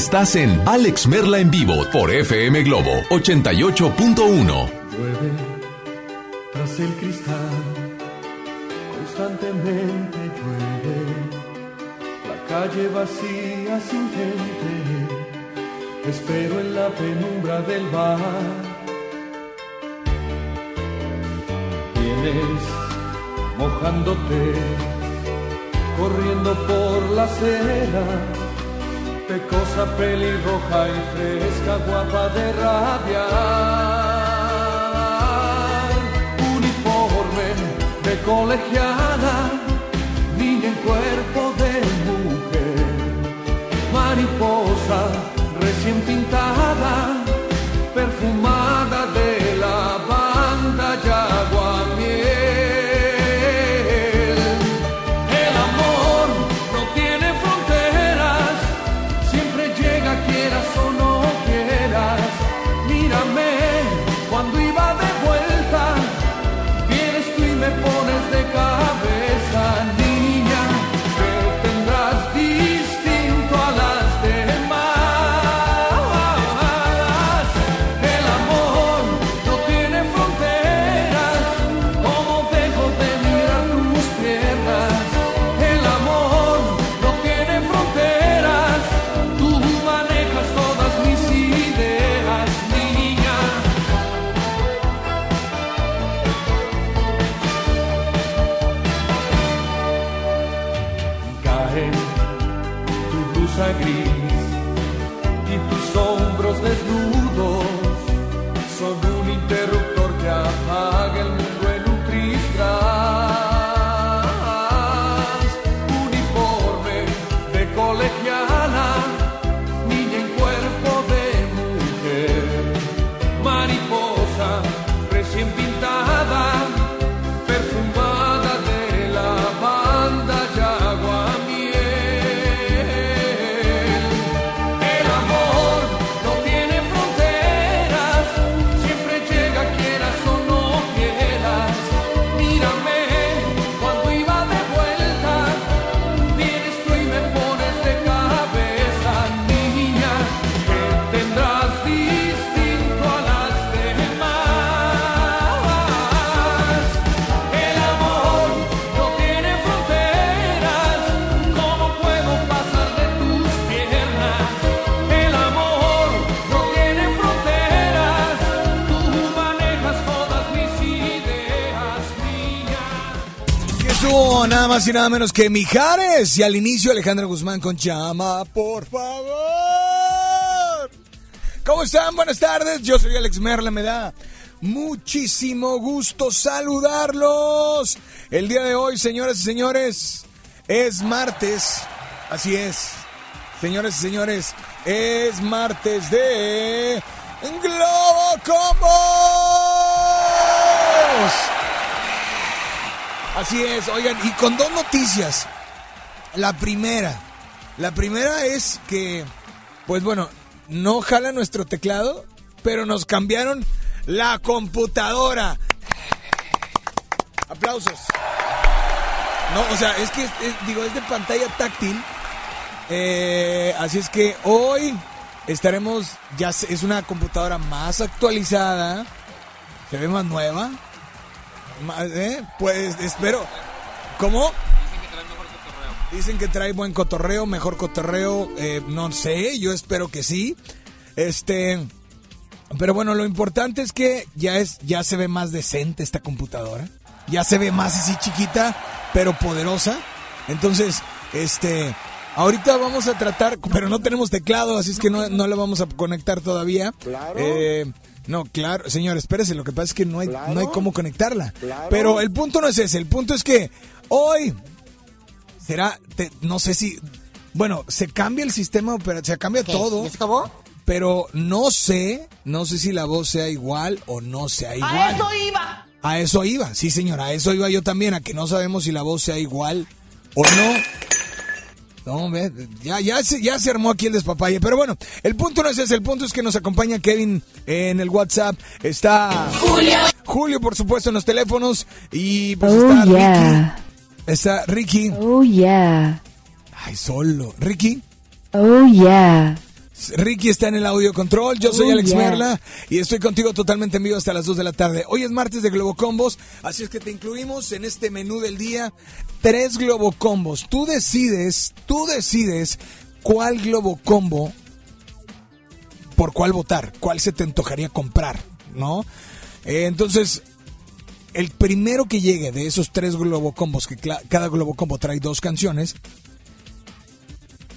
Estás en Alex Merla en vivo por FM Globo 88.1. Tras el cristal, constantemente llueve. La calle vacía sin gente. Espero en la penumbra del bar. Vienes mojándote, corriendo por la acera pecosa pelirroja y fresca, guapa de rabia. Uniforme de colegiala, niña en cuerpo y nada menos que Mijares. Y al inicio Alejandra Guzmán con Llama, por favor. ¿Cómo están? Buenas tardes. Yo soy Alex Merla. Me da muchísimo gusto saludarlos. El día de hoy, señoras y señores, es martes. Así es. Señoras y señores, es martes de Globo Combos. Así es, oigan, y con dos noticias. La primera, la primera es que, pues bueno, no jala nuestro teclado, pero nos cambiaron la computadora. Aplausos. No, o sea, es que, digo, es de pantalla táctil. Eh, así es que hoy estaremos, ya es una computadora más actualizada, se ve más nueva. ¿Eh? Pues espero. ¿Cómo? Dicen que trae buen cotorreo, mejor cotorreo, eh, no sé, yo espero que sí. Este, pero bueno, lo importante es que ya es, ya se ve más decente esta computadora, ya se ve más así chiquita, pero poderosa. Entonces, este, ahorita vamos a tratar, pero no tenemos teclado, así es que no, no la vamos a conectar todavía. Claro. Eh, no, claro, señor, espérese, lo que pasa es que no hay, no hay cómo conectarla. Pero el punto no es ese, el punto es que hoy será, te- no sé si, bueno, se cambia el sistema operativo, se cambia todo. ¿Ya se acabó? Pero no sé, no sé si la voz sea igual o no sea igual. A eso iba. A eso iba, sí señora, a eso iba yo también, a que no sabemos si la voz sea igual o no. No, ve, ya, ya, se, ya se armó aquí el despapalle. Pero bueno, el punto no es ese, el punto es que nos acompaña Kevin en el WhatsApp. Está Julio. Julio, por supuesto, en los teléfonos. Y pues Oh, está yeah. Ricky. Está Ricky. Oh, yeah. Ay, solo. Ricky. Oh, yeah. Ricky está en el audio control, yo soy Oh, Alex yeah. Merla y estoy contigo totalmente en vivo hasta las 2 de la tarde. Hoy es martes de Globo Combos, así es que te incluimos en este menú del día tres Globo Combos. Tú decides, tú decides cuál Globo Combo, por cuál votar, cuál se te antojaría comprar, ¿no? Eh, entonces, el primero que llegue de esos tres Globocombos, que cada Globocombo trae dos canciones,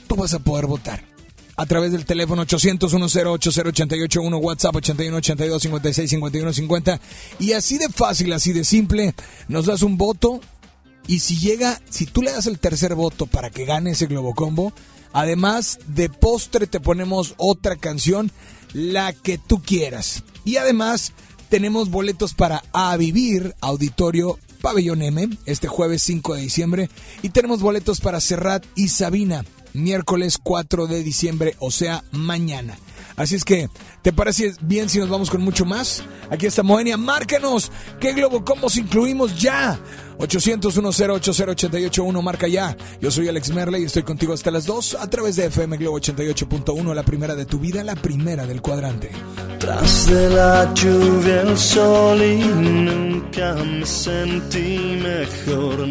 tú vas a poder votar. A través del teléfono 800 108 WhatsApp 81 82 56 51 50. Y así de fácil, así de simple, nos das un voto. Y si llega, si tú le das el tercer voto para que gane ese Globocombo, además de postre te ponemos otra canción, la que tú quieras. Y además tenemos boletos para A Vivir, Auditorio Pabellón M, este jueves 5 de diciembre. Y tenemos boletos para Serrat y Sabina, miércoles 4 de diciembre, o sea, mañana. Así es que, ¿te parece bien si nos vamos con mucho más? Aquí está Moenia, márcanos. ¿Qué Globocombos incluimos ya? 800 108 marca ya. Yo soy Alex Merle y estoy contigo hasta las 2 a través de FM Globo 88.1, la primera de tu vida, la primera del cuadrante. Tras de la lluvia el sol y nunca me sentí mejor.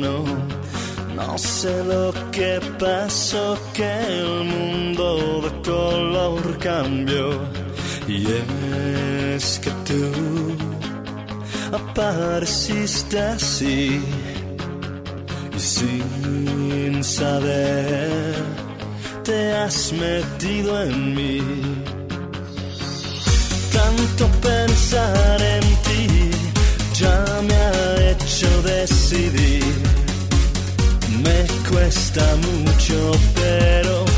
No sé lo que pasó, que el mundo de color cambió. Y es que tú apareciste así y sin saber te has metido en mí tanto pensar en cuesta mucho, pero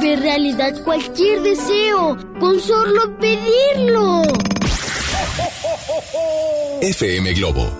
volver realidad cualquier deseo con solo pedirlo. FM Globo.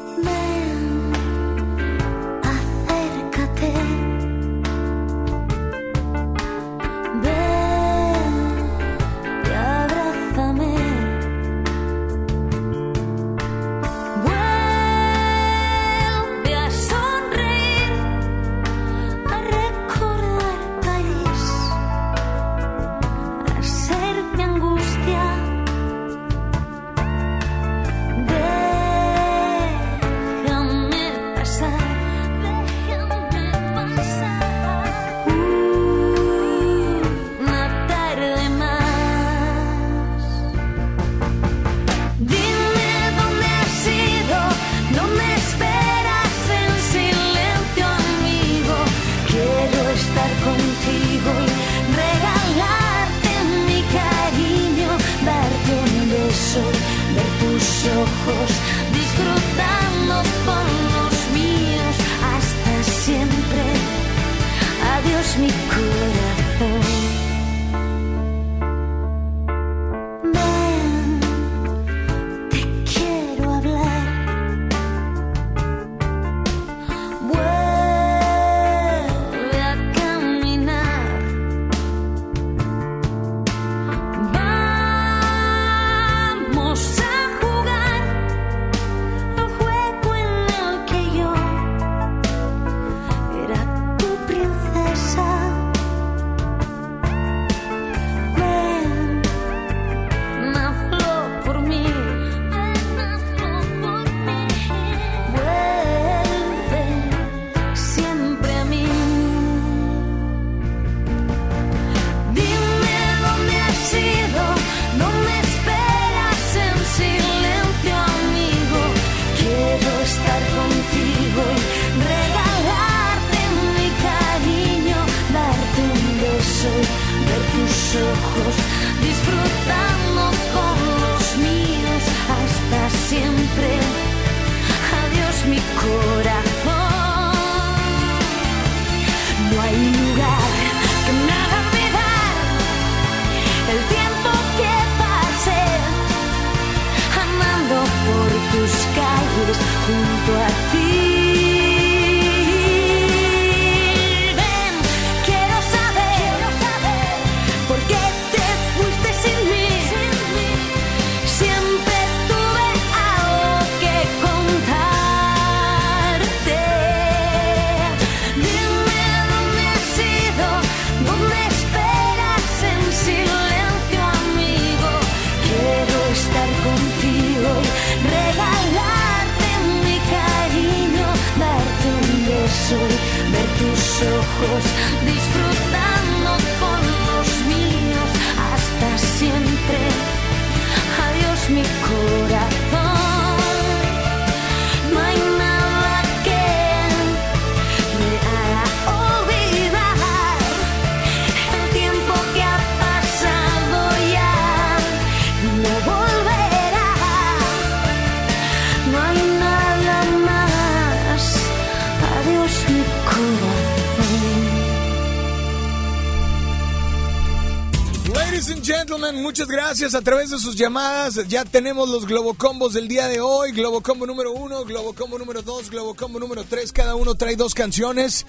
A través de sus llamadas. Ya tenemos los Globocombos del día de hoy. Globocombo número uno, Globocombo número dos, Globocombo número tres. Cada uno trae dos canciones.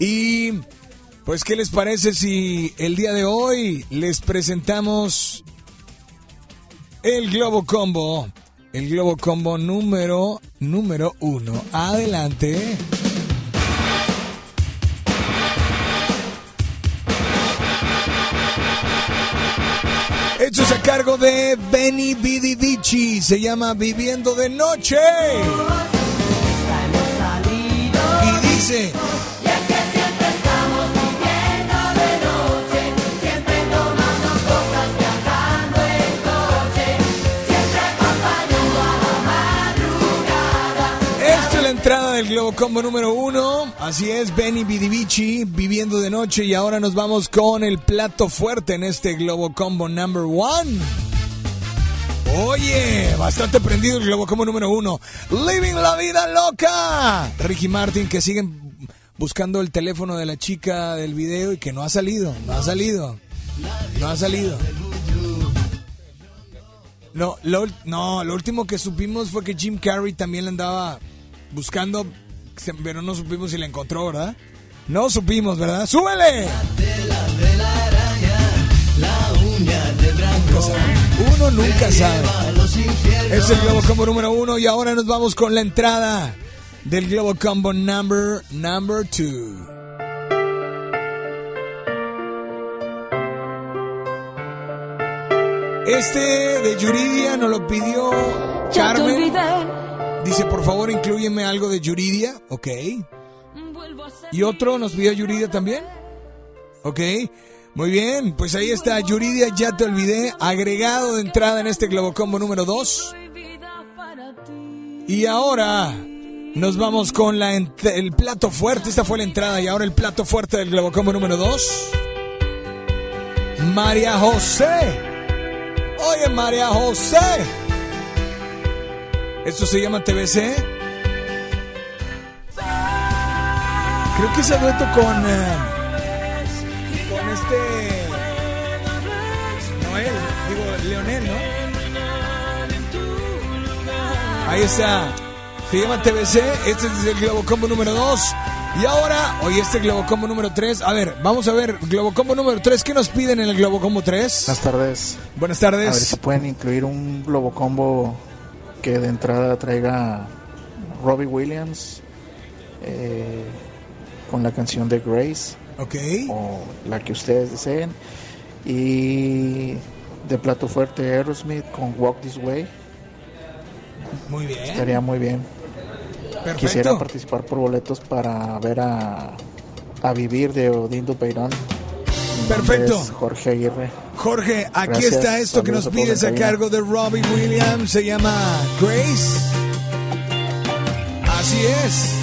Y pues, ¿qué les parece si el día de hoy les presentamos el Globocombo? El Globocombo número, número uno. Adelante. De Benny Vidivici. Se llama Viviendo de Noche. Y dice. Del Globo Combo número uno. Así es, Benny Vidivici viviendo de noche. Y ahora nos vamos con el plato fuerte en este Globo Combo number one. Oye, bastante prendido el Globo Combo número uno. Living la vida loca. Ricky Martin que siguen buscando el teléfono de la chica del video y que no ha salido, no ha salido, no ha salido. No, no, lo último que supimos fue que Jim Carrey también le andaba buscando, pero no supimos si la encontró, ¿verdad? No supimos, ¿verdad? ¡Súbele! Uno nunca sabe. Es el Globo Combo número uno y ahora nos vamos con la entrada del Globo Combo number, number two. Este de Yuridia nos lo pidió Carmen. Dice, por favor, inclúyeme algo de Yuridia. Ok. ¿Y otro nos pidió Yuridia también? Ok. Muy bien, pues ahí está Yuridia, ya te olvidé, agregado de entrada en este Globocombo número 2. Y ahora nos vamos con el plato fuerte, esta fue la entrada y ahora el plato fuerte del Globocombo número 2. María José. Oye, María José. Esto se llama TBC. Creo que es dueto con. eh, con este. Noel, digo, Leonel, ¿no? Ahí está. Se llama TBC. Este es el Globocombo número 2. Y ahora, hoy este Globocombo número 3. A ver, vamos a ver, Globocombo número 3. ¿Qué nos piden en el Globocombo 3? Buenas tardes. Buenas A ver tardes. si pueden incluir un globo combo que de entrada traiga Robbie Williams eh, con la canción de Grace Ok. o la que ustedes deseen y de plato fuerte Aerosmith con Walk This Way Muy bien. estaría muy bien. Perfecto. Quisiera participar por boletos para ver a, a Vivir de Odindo Peirón. Perfecto. es Jorge Aguirre. Jorge, aquí Gracias. está esto que nos pides a cargo de Robbie Williams. Se llama Grace. Así es.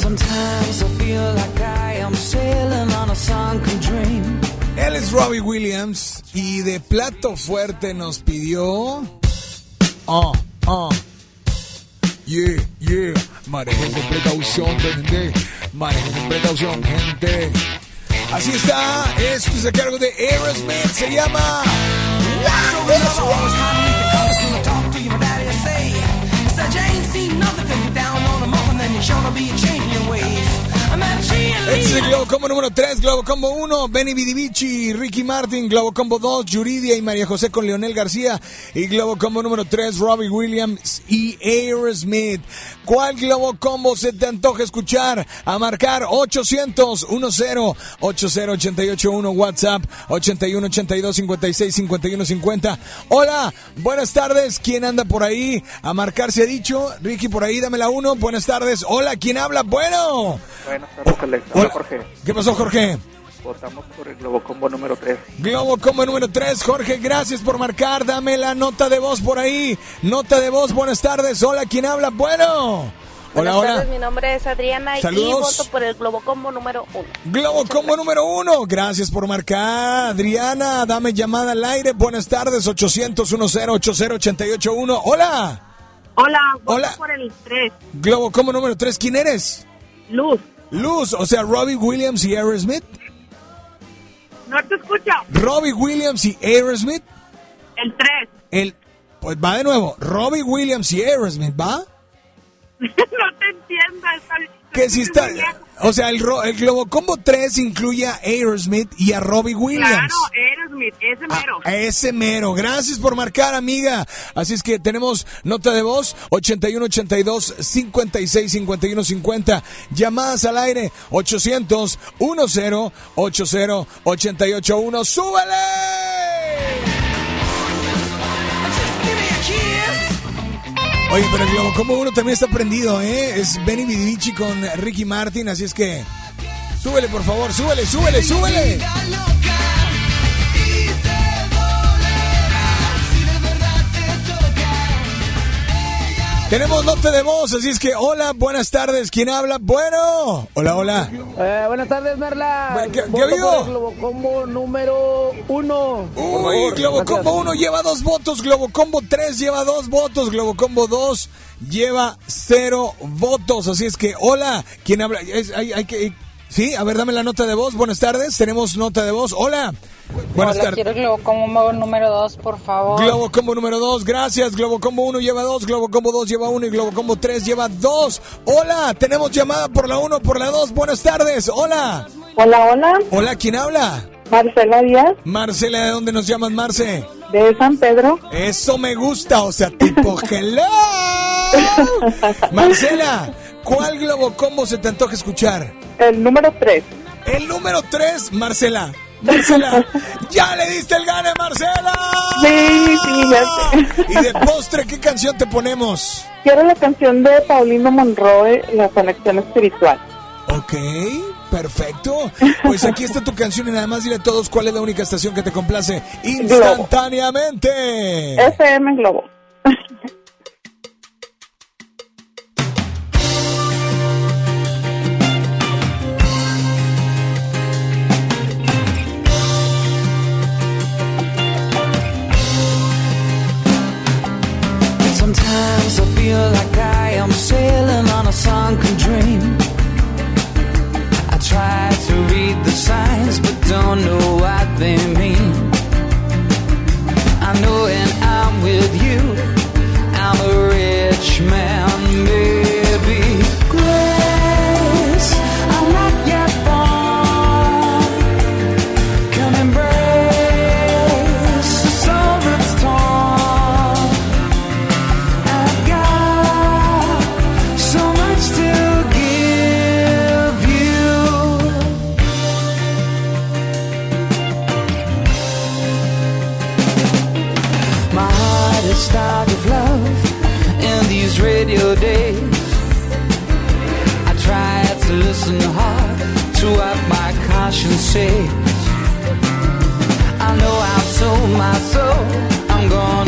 Sometimes I feel like I am sailing on a sunken dream. Él es Robbie Williams y de plato fuerte nos pidió. Oh, oh. Yeah, yeah. Manejen con precaución, gente. Manejen con precaución, gente. Así está. Esto es a cargo de Aerosmith. Se llama. Este es el Globo Combo número 3, Globo Combo 1, Benny Vidivici, Ricky Martin, Globo Combo 2, Yuridia y María José con Leonel García y Globo Combo número 3, Robbie Williams y Aerosmith. ¿Cuál Globo Combo se te antoja escuchar? A marcar 800 10 80 881 WhatsApp 81 82 56 51 50. Hola, buenas tardes. ¿Quién anda por ahí? A marcar se ha dicho. Ricky por ahí, dame la 1. Buenas tardes. Hola, ¿quién habla? Bueno. Buenas tardes, Alex. Hola, Hola. Jorge. ¿Qué pasó, Jorge? Votamos por el Globocombo número 3. Globo como número 3, Jorge, gracias por marcar. Dame la nota de voz por ahí. Nota de voz, buenas tardes. Hola, ¿quién habla? Bueno. Hola, Buenas hola. tardes, mi nombre es Adriana y Saludos. voto por el Globocombo número uno. Globo como número 1, gracias por marcar. Adriana, dame llamada al aire. Buenas tardes, 800 10 80 881. Hola. Hola, voto Hola. por el 3. Globo como número 3, ¿quién eres? Luz. Luz, o sea, Robbie Williams y Aerosmith. No te escucho. Robbie Williams y Aerosmith. El 3. El, pues va de nuevo. Robbie Williams y Aerosmith, ¿va? no te entiendo. Está, Que si está. O sea, el, Globo Combo 3 incluye a Aerosmith y a Robbie Williams. Claro, Aerosmith, ese mero. A ese mero. Gracias por marcar, amiga. Así es que tenemos nota de voz 81 82 56 51 50. Llamadas al aire 800 10 80 881. ¡Súbele! Oye, pero Combo 1 también está prendido, ¿eh? Es Benny Vidivici con Ricky Martin, así es que súbele, por favor, súbele, súbele, súbele. Tenemos nota de voz, así es que hola, buenas tardes. ¿Quién habla? Bueno. Hola, hola. Eh, buenas tardes, Merla. ¿Qué- qué ha habido? Globocombo número uno. Uy, favor, Globo gracias. Combo 1 lleva dos votos, Globo Combo 3 lleva dos votos, Globo Combo 2 lleva cero votos. Así es que, hola, ¿quién habla? Es- hay, hay que, sí, a ver, dame la nota de voz. Buenas tardes, tenemos nota de voz. Hola. Buenas Hola, tardes. quiero Globo Combo número 2, por favor. Globo Combo número 2, gracias. Globo Combo 1 lleva 2, Globo Combo 2 lleva 1 y Globo Combo 3 lleva 2. Hola, tenemos llamada por la 1, por la 2. Buenas tardes. Hola. Hola, hola. Hola, ¿quién habla? Marcela Díaz, Marcela, ¿de dónde nos llamas, Marce? de San Pedro. Eso me gusta, o sea, tipo hello. Marcela, ¿cuál Globo Combo se te antoja escuchar? El número 3. El número 3, Marcela. Marcela, ya le diste el gane, Marcela. Sí, sí, ya sé. Y de postre, ¿qué canción te ponemos? Quiero la canción de Paulino Monroe, La Conexión Espiritual. Ok, perfecto. Pues aquí está tu canción y nada más dile a todos cuál es la única estación que te complace instantáneamente. FM Globo. Like I am sailing on a sunken dream. I try to read the signs, but don't know what they mean. Says. I know I've sold my soul. I'm gonna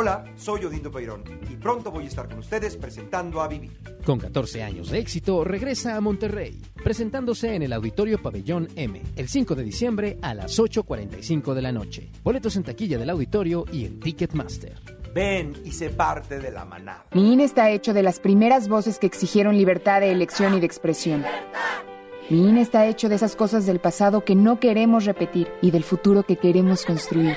Hola, soy Odindo Peirón y pronto voy a estar con ustedes presentando a Vivi. Con 14 años de éxito, regresa a Monterrey, presentándose en el Auditorio Pabellón M, el 5 de diciembre a las 8.45 de la noche. Boletos en taquilla del auditorio y en Ticketmaster. Ven y sé parte de la manada. Mi INE está hecho de las primeras voces que exigieron libertad de elección y de expresión. Mi INE está hecho de esas cosas del pasado que no queremos repetir y del futuro que queremos construir.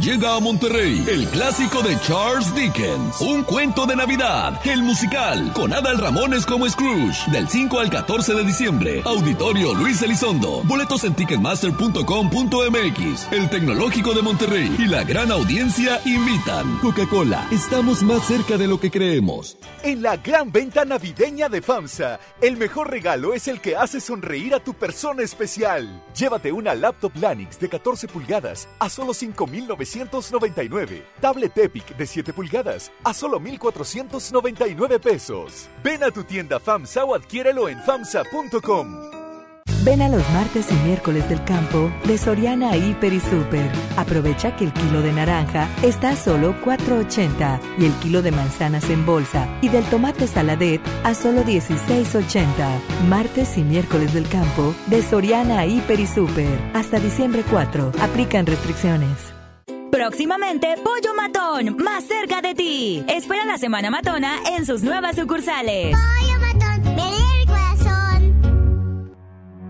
Llega a Monterrey el clásico de Charles Dickens, un cuento de Navidad, el musical, con Adal Ramones como Scrooge, del 5 al 14 de diciembre. Auditorio Luis Elizondo. Boletos en ticketmaster.com.mx. El Tecnológico de Monterrey y la gran audiencia invitan. Coca-Cola, estamos más cerca de lo que creemos. En la gran venta navideña de FAMSA, el mejor regalo es el que hace sonreír a tu persona especial. Llévate una laptop Lanix de 14 pulgadas a solo 5,999. Tablet Epic de 7 pulgadas a solo 1,499 pesos. Ven a tu tienda FAMSA o adquiérelo en FAMSA.com. Ven a los martes y miércoles del campo de Soriana Hiper y Super. Aprovecha que el kilo de naranja está a solo 4.80 y el kilo de manzanas en bolsa y del tomate saladet a solo 16.80. Martes y miércoles del campo de Soriana Hiper y Super. Hasta diciembre 4. Aplican restricciones. Próximamente, Pollo Matón, más cerca de ti. Espera la Semana Matona en sus nuevas sucursales. Pollo matón, ven el corazón.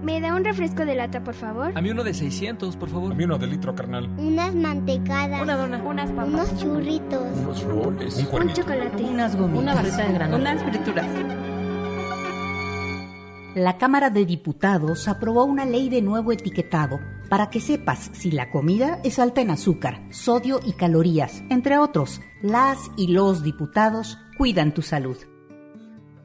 ¿Me da un refresco de lata, por favor? A mí uno de 600, por favor. A mí uno de litro, carnal. Unas mantecadas. Una dona. Unas papas. Unos churritos. Unos roles. Un chocolate. Unas gomitas. Una barrita de granola. Unas frituras. La Cámara de Diputados aprobó una ley de nuevo etiquetado para que sepas si la comida es alta en azúcar, sodio y calorías. Entre otros, las y los diputados cuidan tu salud.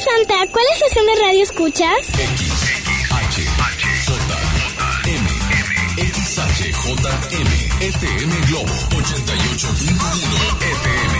Santa, ¿cuál estación de radio escuchas? X H J M H J M XHJM, FM Globo 88.1 FM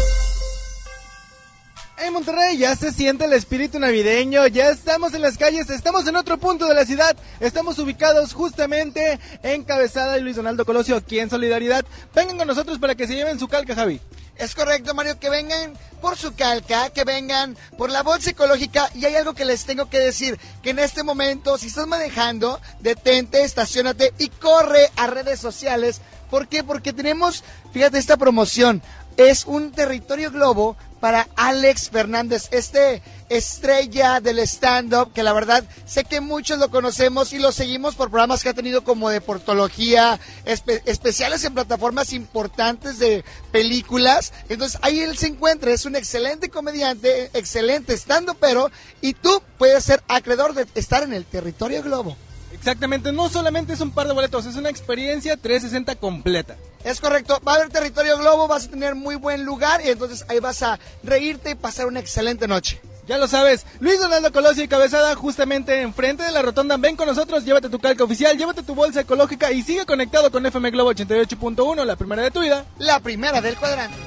ya se siente el espíritu navideño, ya estamos en las calles, estamos en otro punto de la ciudad, estamos ubicados justamente en Cabezada de Luis Donaldo Colosio, aquí en Solidaridad. Vengan con nosotros para que se lleven su calca, Javi. Es correcto, Mario, que vengan por su calca, que vengan por la bolsa ecológica. Y hay algo que les tengo que decir, que en este momento, si estás manejando, detente, estacionate y corre a redes sociales. ¿Por qué? Porque tenemos, fíjate, esta promoción. Es un territorio globo para Alex Fernández, este estrella del stand-up, que la verdad sé que muchos lo conocemos y lo seguimos por programas que ha tenido como de portología, espe- especiales en plataformas importantes de películas. Entonces ahí él se encuentra, es un excelente comediante, excelente stand pero y tú puedes ser acreedor de estar en el territorio globo. Exactamente, no solamente es un par de boletos, es una experiencia 360 completa. Es correcto, va a haber territorio globo, vas a tener muy buen lugar y entonces ahí vas a reírte y pasar una excelente noche. Ya lo sabes, Luis Donaldo Colosio y Cabezada justamente enfrente de la rotonda. Ven con nosotros, llévate tu calca oficial, llévate tu bolsa ecológica y sigue conectado con FM Globo 88.1, la primera de tu vida. La primera del cuadrante.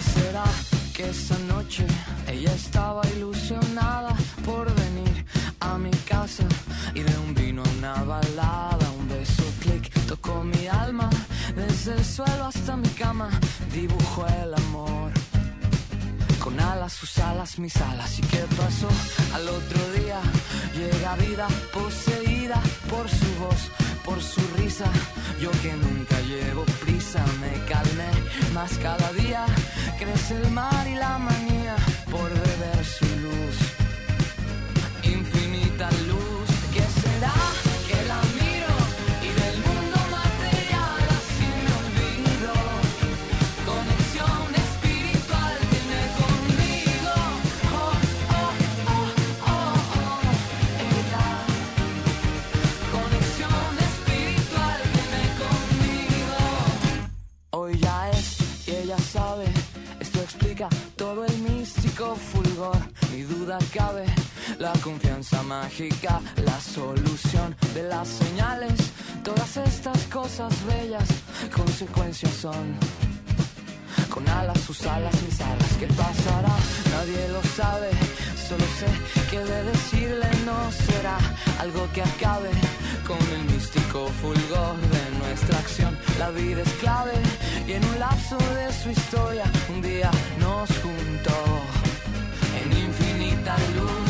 Será que esa noche ella estaba ilusionada por venir a mi casa y de un vino a una balada, un beso clic tocó mi alma desde el suelo hasta mi cama dibujó el amor con alas sus alas mis alas. Y qué pasó al otro día llega vida poseída por su voz por su risa. Yo que nunca llevo prisa me calmé más cada día. Crece el mar y la manía por beber su luz. Infinita luz ¿qué será Hoy ya es y ella sabe, esto explica todo el místico fulgor. Ni duda cabe, la confianza mágica, la solución de las señales. Todas estas cosas bellas, consecuencias son. Con alas, sus alas, mis alas, ¿qué pasará? Nadie lo sabe, solo sé que de decirle no será algo que acabe con el místico fulgor de nuestra acción. La vida es clave y en un lapso de su historia un día nos juntó en infinita luz.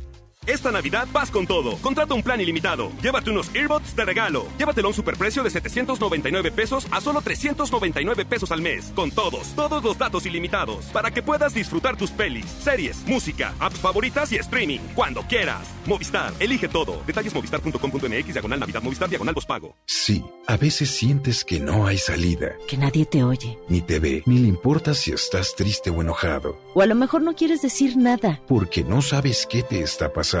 Esta Navidad vas con todo. Contrata un plan ilimitado. Llévate unos earbuds de regalo. Llévatelo a un superprecio de 799 pesos a solo 399 pesos al mes. Con todos, todos los datos ilimitados. Para que puedas disfrutar tus pelis, series, música, apps favoritas y streaming. Cuando quieras. Movistar, elige todo. Detalles movistar.com.mx, diagonal Navidad, Movistar, diagonal pago. Sí, a veces sientes que no hay salida, Que nadie te oye. ni te ve, ni le importa si estás triste o enojado, O a lo mejor no quieres decir nada, porque no sabes qué te está pasando.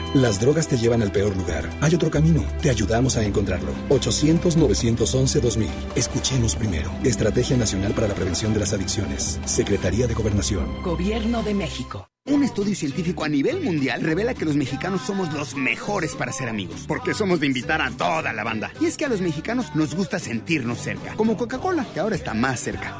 Las drogas te llevan al peor lugar. Hay otro camino. Te ayudamos a encontrarlo. 800-911-2000. Escuchemos primero. Estrategia Nacional para la Prevención de las Adicciones. Secretaría de Gobernación. Gobierno de México. Un estudio científico a nivel mundial revela que los mexicanos somos los mejores para ser amigos, porque somos de invitar a toda la banda. Y es que a los mexicanos nos gusta sentirnos cerca, como Coca-Cola, que ahora está más cerca.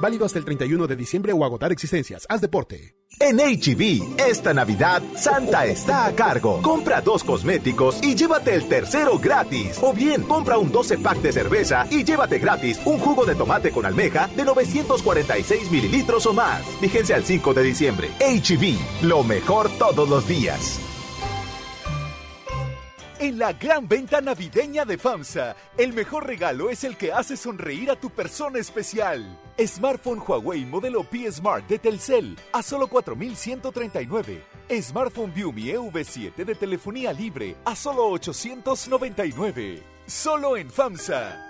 Válido hasta el 31 de diciembre o agotar existencias. Haz deporte. En HB, esta Navidad, Santa está a cargo. Compra dos cosméticos y llévate el tercero gratis. O bien, compra un 12 pack de cerveza y llévate gratis un jugo de tomate con almeja de 946 mililitros o más. Vigencia al 5 de diciembre. HB, lo mejor todos los días. En la gran venta navideña de FAMSA, el mejor regalo es el que hace sonreír a tu persona especial. Smartphone Huawei modelo P Smart de Telcel a solo 4.139. Smartphone Viumi EV7 de telefonía libre a solo 899. Solo en FAMSA.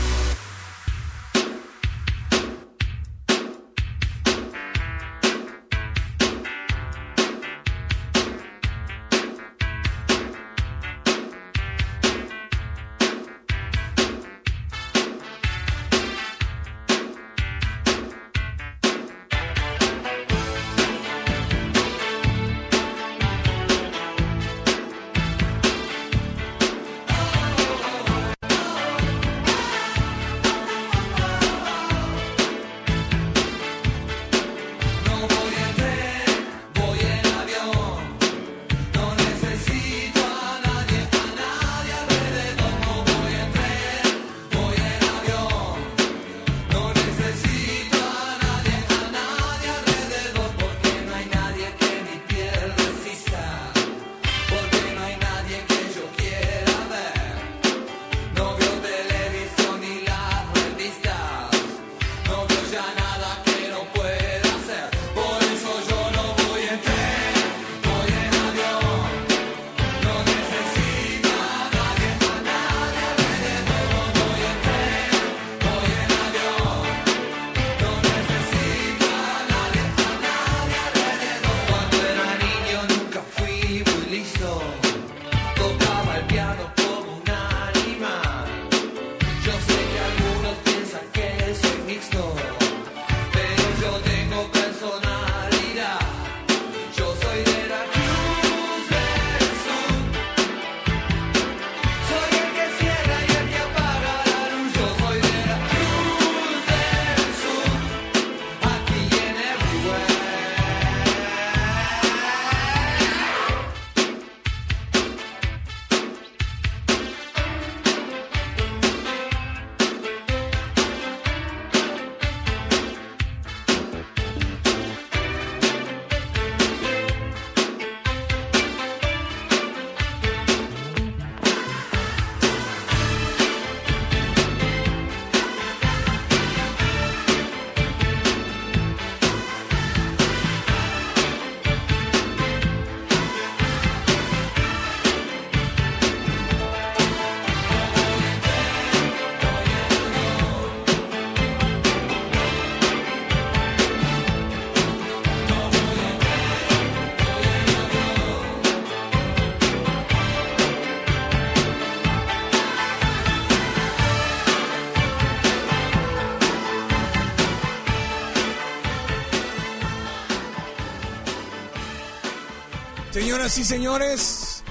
Señoras y señores,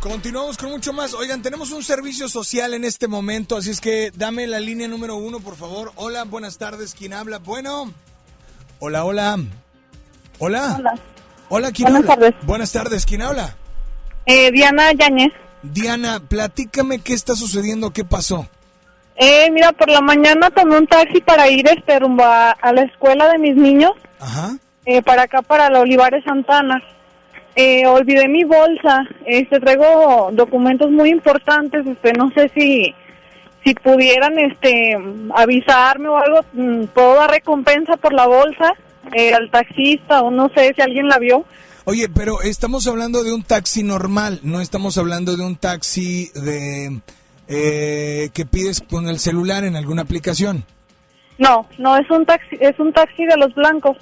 continuamos con mucho más. Oigan, tenemos un servicio social en este momento, así es que dame la línea número uno, por favor. Hola, buenas tardes. ¿Quién habla? Bueno. Hola, hola. Hola. Hola. Hola, ¿quién Buenas habla? tardes. Buenas tardes. ¿Quién habla? Eh, Diana Yáñez. Diana, platícame qué está sucediendo, qué pasó. Eh, mira, por la mañana tomé un taxi para ir este rumbo a, a la escuela de mis niños, Ajá. eh, para acá, para la Olivares Santana. Eh, olvidé mi bolsa, este, traigo documentos muy importantes, este, no sé si, si pudieran, este, avisarme o algo, mm, puedo dar recompensa por la bolsa, eh, al taxista o no sé si alguien la vio. Oye, pero estamos hablando de un taxi normal, no estamos hablando de un taxi de eh, que pides con el celular en alguna aplicación. No, no, es un taxi, es un taxi de los blancos.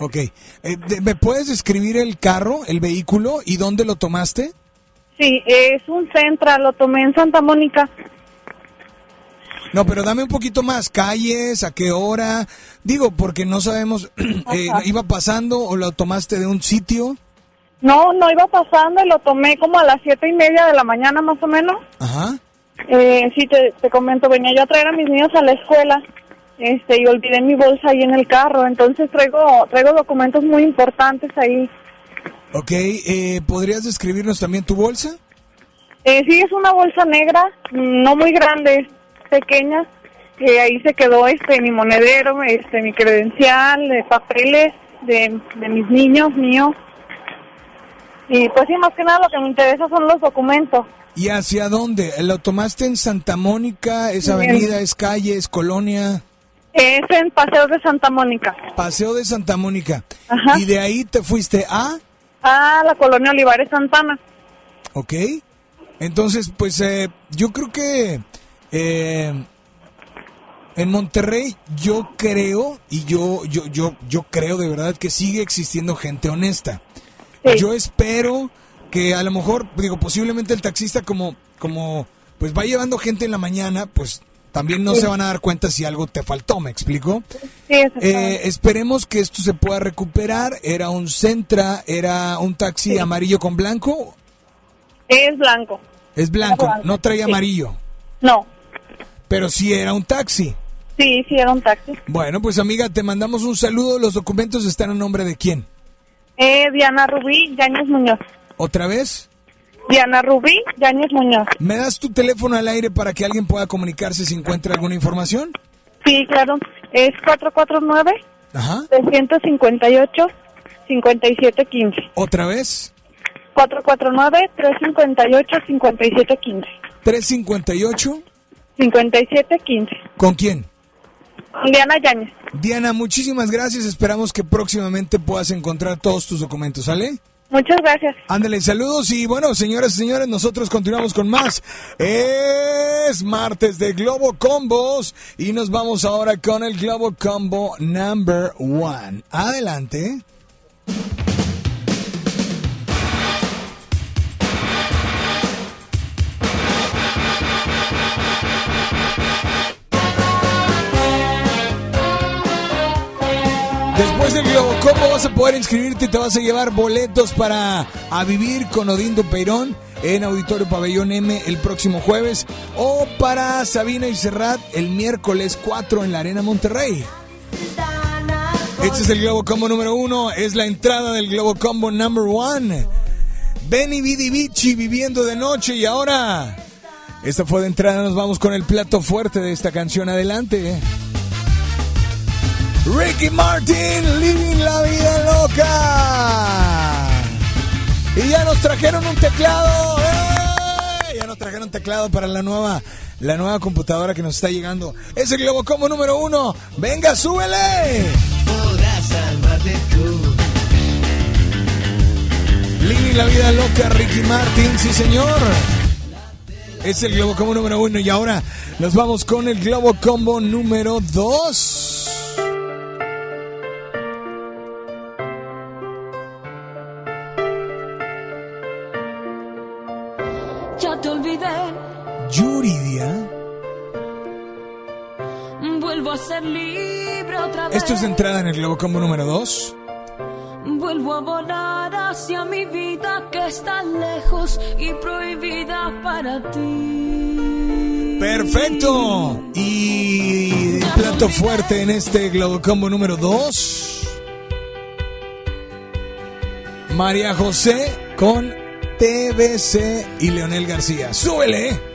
Ok. Eh, de- ¿Me puedes describir el carro, el vehículo y dónde lo tomaste? Sí, es un Centra, lo tomé en Santa Mónica. No, pero dame un poquito más. Calles, a qué hora. Digo, porque no sabemos. eh. ¿Iba pasando o lo tomaste de un sitio? No, no iba pasando y lo tomé como a las siete y media de la mañana más o menos. Ajá. Eh, sí, te, te comento, venía yo a traer a mis niños a la escuela este, y olvidé mi bolsa ahí en el carro, entonces traigo, traigo documentos muy importantes ahí. Ok. Eh, ¿Podrías describirnos también tu bolsa? Eh, sí, es una bolsa negra, no muy grande, pequeña, que ahí se quedó este mi monedero, este mi credencial, de papeles de, de mis niños, mío. Y pues sí, más que nada lo que me interesa son los documentos. ¿Y hacia dónde? ¿Lo tomaste en Santa Mónica? ¿Es avenida, es calle, es colonia? Es en Paseo de Santa Mónica. Paseo de Santa Mónica. Y de ahí te fuiste a... Ah, la colonia Olivares Santana. Ok. Entonces, pues eh, yo creo que eh, en Monterrey yo creo y yo yo yo yo creo de verdad que sigue existiendo gente honesta. Yo espero que a lo mejor digo posiblemente el taxista como como pues va llevando gente en la mañana, pues también no Sí. se van a dar cuenta si algo te faltó, ¿me explico? Sí. Eh, esperemos que esto se pueda recuperar. Era un Centra, era un taxi amarillo con blanco. Es blanco. Es blanco, blanco, no traía sí. amarillo. No. Pero sí era un taxi. Sí, sí, era un taxi. Bueno, pues amiga, te mandamos un saludo. Los documentos están a nombre de quién? Eh, Diana Rubí Yáñez Muñoz. ¿Otra vez? Diana Rubí Yáñez Muñoz. ¿Me das tu teléfono al aire para que alguien pueda comunicarse si encuentra alguna información? Sí, claro. Es 449 Ajá. 358 5715. ¿Otra vez? 449 358 5715. 358. 5715. ¿Con quién? Diana Yáñez. Diana, muchísimas gracias. Esperamos que próximamente puedas encontrar todos tus documentos, ¿sale? Muchas gracias. Ándale, saludos y bueno, señoras y señores, nosotros continuamos con más. Es martes de Globo Combos y nos vamos ahora con el Globo Combo Number One. Adelante. Después del Globo Combo vas a poder inscribirte y te vas a llevar boletos para a vivir con Odín Peirón en Auditorio Pabellón M el próximo jueves o para Sabina y Serrat el miércoles 4 en la Arena Monterrey. Este es el Globo Combo número uno, es la entrada del Globo Combo number one. Benny Vidi Vici viviendo de noche y ahora... Esta fue de entrada, nos vamos con el plato fuerte de esta canción. Adelante. Ricky Martin, Living la Vida Loca. Y ya nos trajeron un teclado. ¡eh! Ya nos trajeron un teclado para la nueva, la nueva computadora que nos está llegando. Es el Globo Combo número uno. Venga, súbele. Podrás salvarte tú. Living la Vida Loca, Ricky Martin, sí señor. Es el Globo Combo número uno y ahora nos vamos con el Globo Combo número dos. Ser libre otra vez. Esto es de entrada en el Globo Combo número 2. Vuelvo a volar hacia mi vida que está lejos y prohibida para ti. Perfecto. Y plato fuerte en este Globo Combo número 2. María José con TBC y Leonel García. Súbele.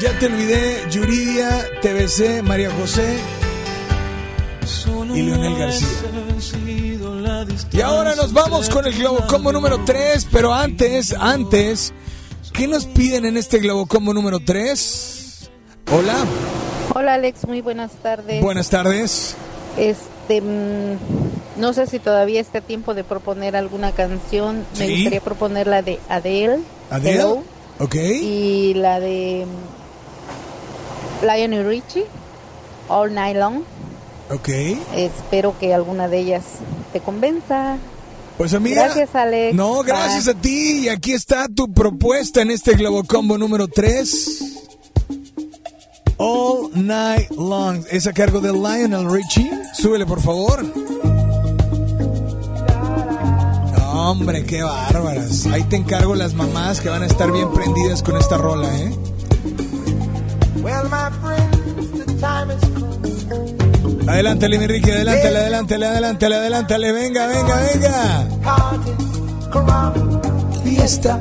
Ya te olvidé, Yuridia, TBC, María José y Leonel García. Y ahora nos vamos con el Globo Combo número 3, pero antes, antes, ¿qué nos piden en este Globo Combo número 3? Hola, Hola Alex, muy buenas tardes. buenas tardes. Este, mm, no sé si todavía está tiempo de proponer alguna canción. Me gustaría proponer la de Adele. Adele, Hello, ok. Y la de Lionel Richie, All Night Long. Ok. Espero que alguna de ellas te convenza. Pues amiga. Gracias, Alex. No, gracias Bye. a ti. Y aquí está tu propuesta en este Globo Combo número 3. All Night Long. Es a cargo de Lionel Richie. Súbele, por favor. Hombre, qué bárbaras. Ahí te encargo las mamás que van a estar bien prendidas con esta rola, ¿eh? Well, my friends, the time is Adelántale, mi Ricky, adelántale, adelántale, adelántale, adelántale. Venga, venga, venga. fiesta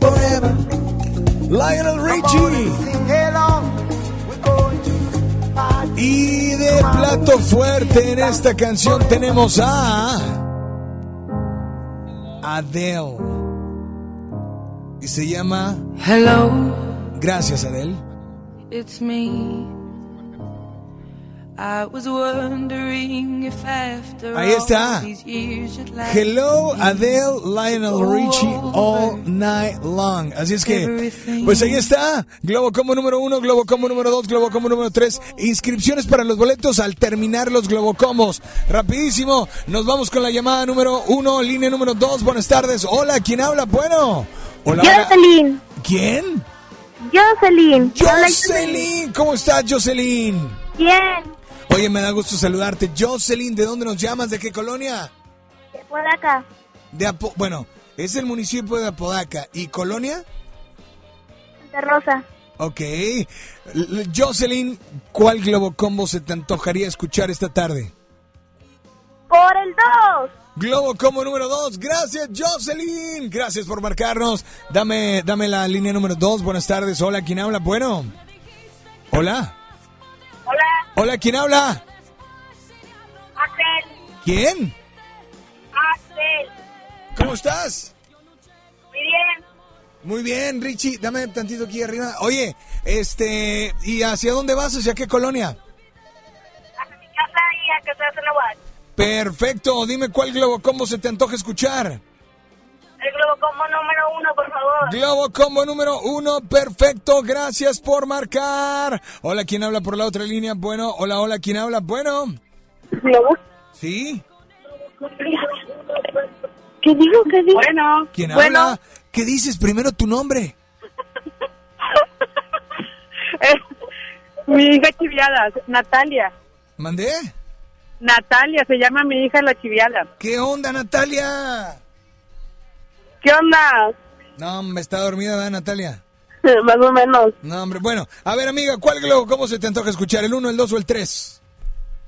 forever. Lionel Richie. Y de plato fuerte en esta canción tenemos a Adele. Y se llama Hello, Gracias, Adele. It's me. I was wondering if after Ahí está. all these years you'd like Hello, Adele, Lionel Richie, All Night Long. Así es que, pues ahí está. Globo Combo número uno, Globo Combo número dos, Globo Combo número tres. Inscripciones para los boletos al terminar los Globo Combos. Rapidísimo, nos vamos con la llamada número uno, línea número dos. Buenas tardes. Hola, ¿quién habla? Bueno. Hola. hola. Jocelyn. ¿Quién? Jocelyn. Jocelyn. ¿Cómo estás, Jocelyn? Bien. Oye, me da gusto saludarte. Jocelyn, ¿de dónde nos llamas? ¿De qué colonia? Por acá. De Apo- bueno, es el municipio de Apodaca. ¿Y colonia? Santa Rosa. Ok. Jocelyn, ¿cuál Globo Combo se te antojaría escuchar esta tarde? Por el 2. Globo Combo número 2. Gracias, Jocelyn. Gracias por marcarnos. Dame, dame la línea número 2. Buenas tardes. Hola, ¿quién habla? Bueno. Hola. Hola. Hola, ¿quién habla? Axel. ¿Quién? Axel. ¿Cómo estás? Muy bien. Muy bien, Richie. Dame tantito aquí arriba. Oye, este, ¿y hacia dónde vas? ¿Hacia qué colonia? A mi casa y a casa de Nahuatl. Perfecto. Dime cuál Globo Combo se te antoja escuchar. El globo como número uno, por favor. Globo Combo número uno, perfecto, gracias por marcar. Hola, ¿quién habla por la otra línea? Bueno, hola, hola, ¿quién habla? Bueno. ¿Globo? ¿Sí? ¿Qué digo? ¿Qué digo? Bueno. ¿Quién bueno, habla? ¿Qué dices? Primero tu nombre. Mi hija chiviada, Natalia. ¿Mandé? Natalia, se llama mi hija la chiviada. ¿Qué onda, Natalia? ¿Qué onda? No, me está dormida, ¿verdad, Natalia? Más o menos. No, hombre, bueno. A ver, amiga, ¿cuál globo cómo se te antoja escuchar? ¿El 1, el 2 o el 3?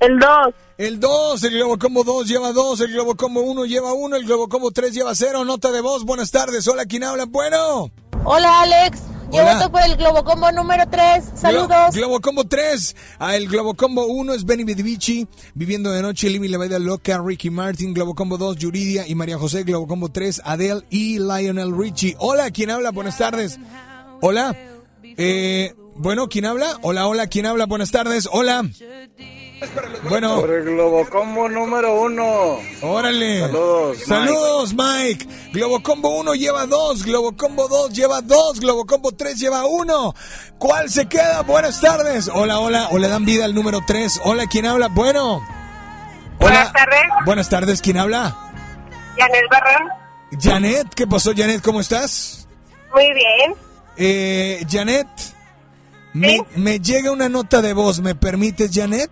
El 2. El 2, el globo combo 2 lleva 2, el globo combo 1 lleva 1, el globo combo 3 lleva 0. Nota de voz, buenas tardes. Hola, ¿quién habla? Bueno. Hola Alex, yo Hola. voto por el Globo Combo número 3. Saludos. Glo- Globo Combo 3. Ah, el Globo Combo 1 es Benny Vidivici, Viviendo de Noche, Living la Vida Loca, Ricky Martin. Globo Combo 2, Yuridia y María José. Globo Combo 3, Adele y Lionel Richie. Hola, ¿quién habla? Buenas tardes. Hola. Eh, bueno, ¿quién habla? Hola, hola, ¿quién habla? Buenas tardes. Hola. Bueno. Por el Globo Combo número uno. Órale. Saludos. Mike. Saludos, Mike. Globo Combo 1 lleva 2, Globo Combo 2 lleva 2, Globo Combo 3 lleva 1. ¿Cuál se queda? Buenas tardes. Hola, hola, o le dan vida al número 3. Hola, ¿quién habla? Bueno. Buenas tardes. Buenas tardes, ¿quién habla? Yanel Barrón. Janet, ¿qué pasó, Janet? ¿Cómo estás? Muy bien. Eh, Janet, me, me llega una nota de voz, ¿me permites, Janet?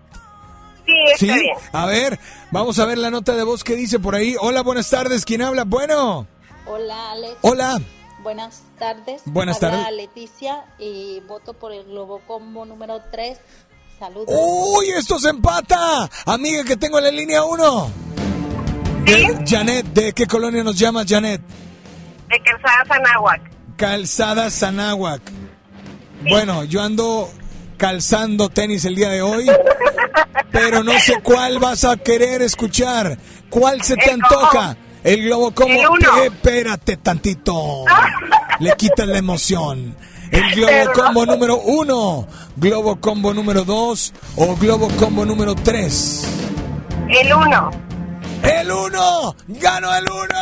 Sí, está ¿Sí? bien. A ver, vamos a ver la nota de voz que dice por ahí. Hola, buenas tardes. ¿Quién habla? Bueno. Hola Alex. Hola. Buenas tardes. Buenas tardes. Leticia y voto por el Globo Combo número 3. Saludos. ¡Uy, esto se empata! Amiga que tengo en la línea 1. Janet, ¿de qué colonia nos llamas, Janet? De Calzada Zanáhuac. Calzada Zanáhuac. Bueno, yo ando calzando tenis el día de hoy, pero no sé cuál vas a querer escuchar. ¿Cuál se te El antoja? El globo como El uno. Espérate tantito. Le quitas la emoción. El globo combo número uno, globo combo número dos o globo combo número tres. El 1. ¡El uno! ¡Ganó el uno!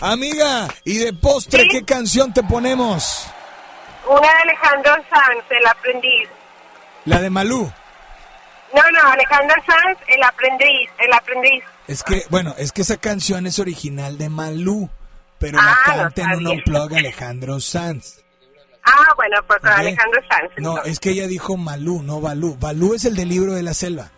Amiga, y de postre, ¿qué canción te ponemos? Una de Alejandro Sanz, El Aprendiz. La de Malú. No, no, Alejandro Sanz, El Aprendiz. El Aprendiz. Es que, bueno, es que esa canción es original de Malú, pero Ah, la no canta en un unplug Alejandro Sanz. Ah, bueno, pues con Ok. Alejandro Sanz. No, es que ella dijo Malú, no Balú. Balú es el del libro de la selva.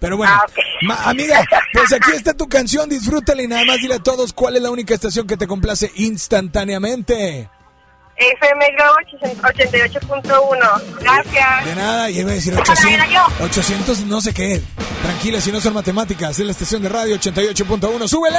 Pero bueno, Ah, ma- amiga, pues aquí está tu canción, disfrútala y nada más dile a todos cuál es la única estación que te complace instantáneamente. FM Globo 88.1. Gracias. De nada, y iba a decir Para 800, yo. 800 no sé qué. Tranquila, si no son matemáticas, es la estación de radio 88.1. ¡Súbele!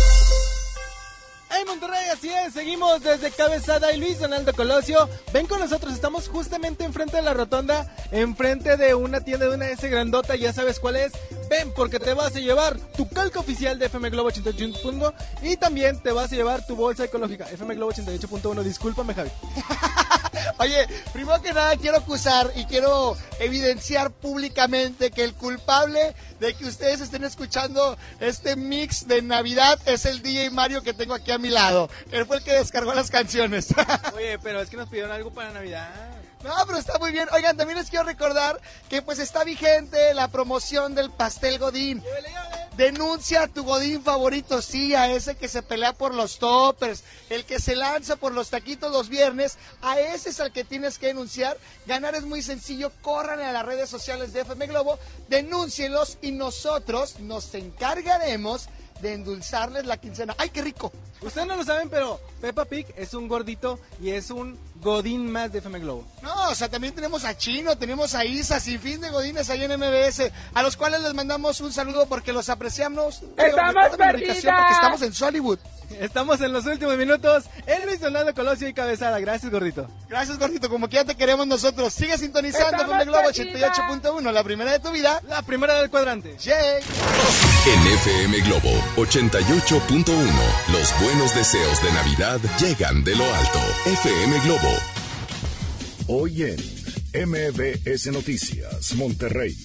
Seguimos desde Cabezada y Luis Donaldo Colosio. Ven con nosotros, estamos justamente enfrente de la rotonda, enfrente de una tienda de una S grandota, ya sabes cuál es. Ven porque te vas a llevar tu calca oficial de FM Globo 88.1 y también te vas a llevar tu bolsa ecológica. FM Globo 88.1, discúlpame Javi. Oye, primero que nada quiero acusar y quiero evidenciar públicamente que el culpable de que ustedes estén escuchando este mix de Navidad es el DJ Mario que tengo aquí a mi lado. Él fue el que descargó las canciones. Oye, pero es que nos pidieron algo para Navidad. No, pero está muy bien. Oigan, también les quiero recordar que pues está vigente la promoción del pastel Godín. Denuncia a tu Godín favorito, sí, a ese que se pelea por los toppers, el que se lanza por los taquitos los viernes, a ese es al que tienes que denunciar. Ganar es muy sencillo, corran a las redes sociales de FM Globo, denúncienlos y nosotros nos encargaremos de endulzarles la quincena. ¡Ay, qué rico! Ustedes no lo saben, pero Peppa Pig es un gordito y es un godín más de FM Globo. No, o sea, también tenemos a Chino, tenemos a Isa, sin fin de godines ahí en MBS, a los cuales les mandamos un saludo porque los apreciamos. ¡Estamos Porque estamos en Hollywood. Estamos en los últimos minutos. El Luis Donaldo Colosio y Cabezada. Gracias, gordito. Gracias, gordito. Como que ya te queremos nosotros. Sigue sintonizando ¡Estamos FM Globo perdidas! 88.1, la primera de tu vida. La primera del cuadrante. Jake. En FM Globo 88.1, los buenos deseos de Navidad llegan de lo alto. FM Globo. Hoy en MBS Noticias, Monterrey.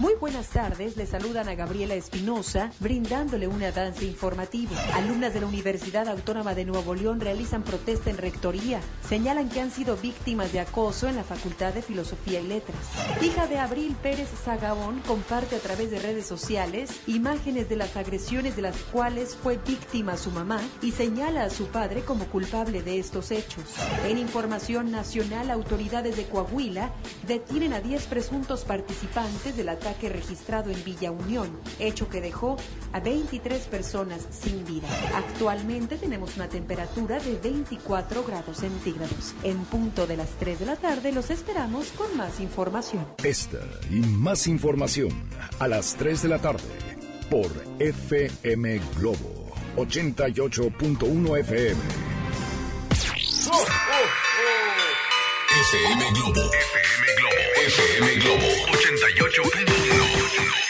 Muy buenas tardes, le saludan a Gabriela Espinosa, brindándole una danza informativa. Alumnas de la Universidad Autónoma de Nuevo León realizan protesta en rectoría. Señalan que han sido víctimas de acoso en la Facultad de Filosofía y Letras. Hija de Abril Pérez Zagabón comparte a través de redes sociales imágenes de las agresiones de las cuales fue víctima su mamá y señala a su padre como culpable de estos hechos. En información nacional, autoridades de Coahuila detienen a 10 presuntos participantes del ataque registrado en Villa Unión, hecho que dejó a 23 personas sin vida. Actualmente tenemos una temperatura de 24 grados centígrados. En punto de las 3 de la tarde los esperamos con más información. Esta y más información a las 3 de la tarde por FM Globo 88.1 FM. FM Globo. FM Globo. FM Globo 88.1.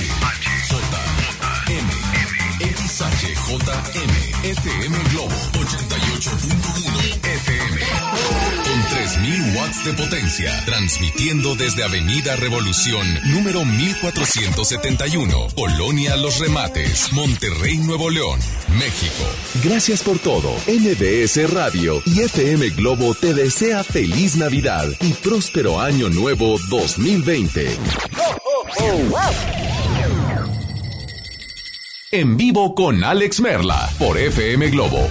XHJM. FM Globo 88.1 FM. Con 3000 watts de potencia, transmitiendo desde Avenida Revolución, número 1471, Colonia Los Remates, Monterrey, Nuevo León, México. Gracias por todo. MBS Radio y FM Globo te desea feliz Navidad y próspero año nuevo 2020. En vivo con Alex Merla por FM Globo.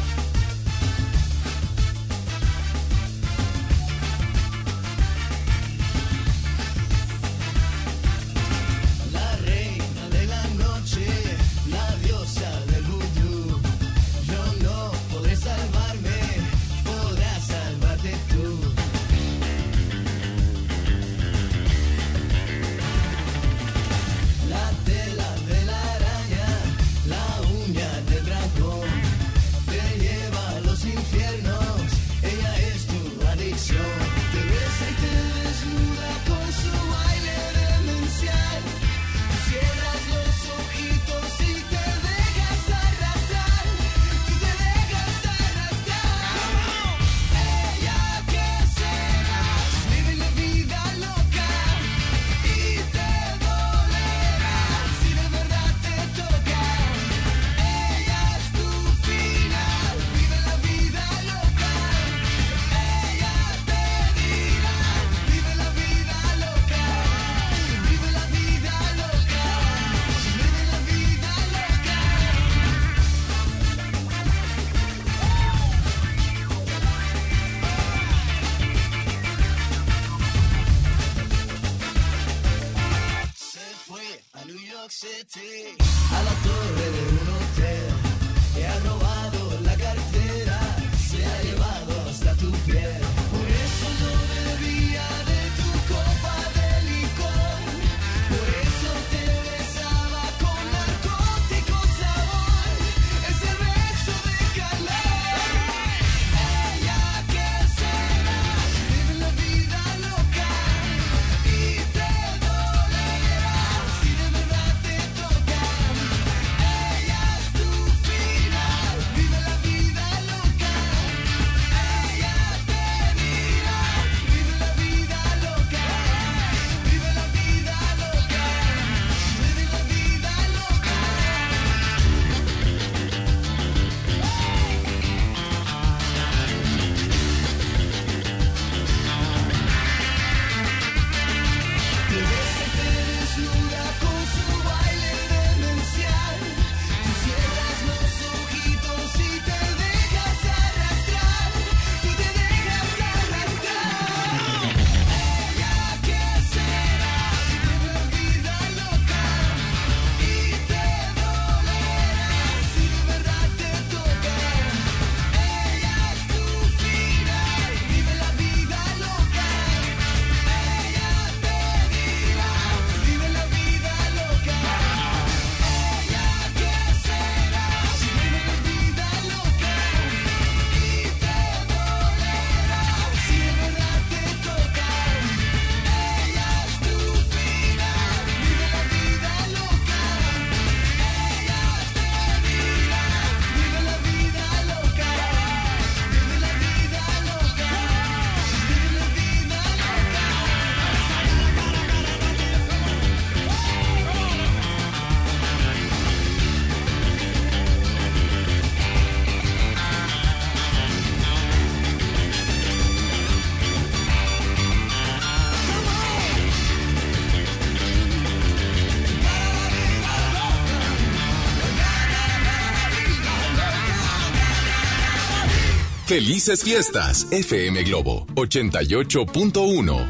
Felices fiestas, FM Globo 88.1.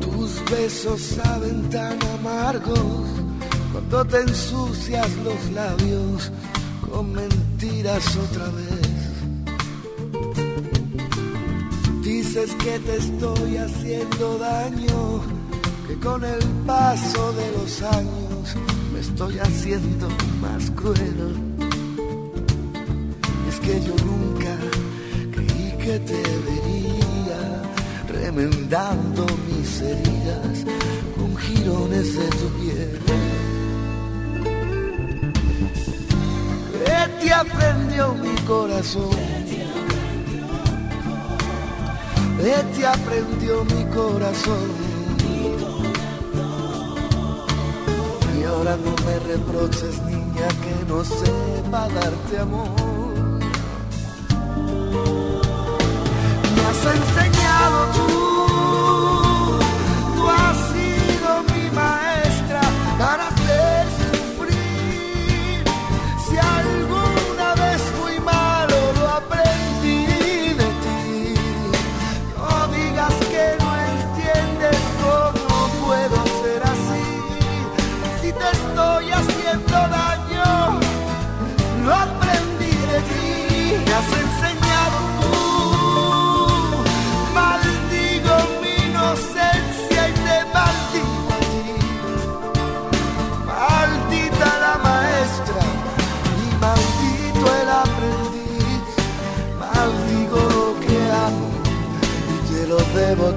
Tus besos saben tan amargos no te ensucias los labios con mentiras otra vez. Dices que te estoy haciendo daño, que con el paso de los años me estoy haciendo más cruel. Es que yo nunca creí que te vería remendando mis heridas con girones de tu piel. ti aprendió mi corazón. De ti aprendió mi corazón. Y ahora no me reproches, niña, que no sepa darte amor. Me has enseñado tú.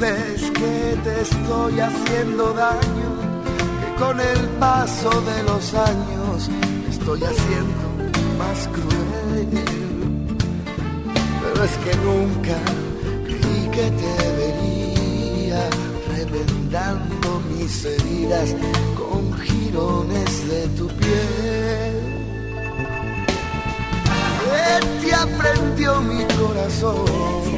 Dices que te estoy haciendo daño, que con el paso de los años estoy haciendo más cruel. Pero es que nunca creí que te vería reventando mis heridas con jirones de tu piel. ¿Qué te aprendió mi corazón?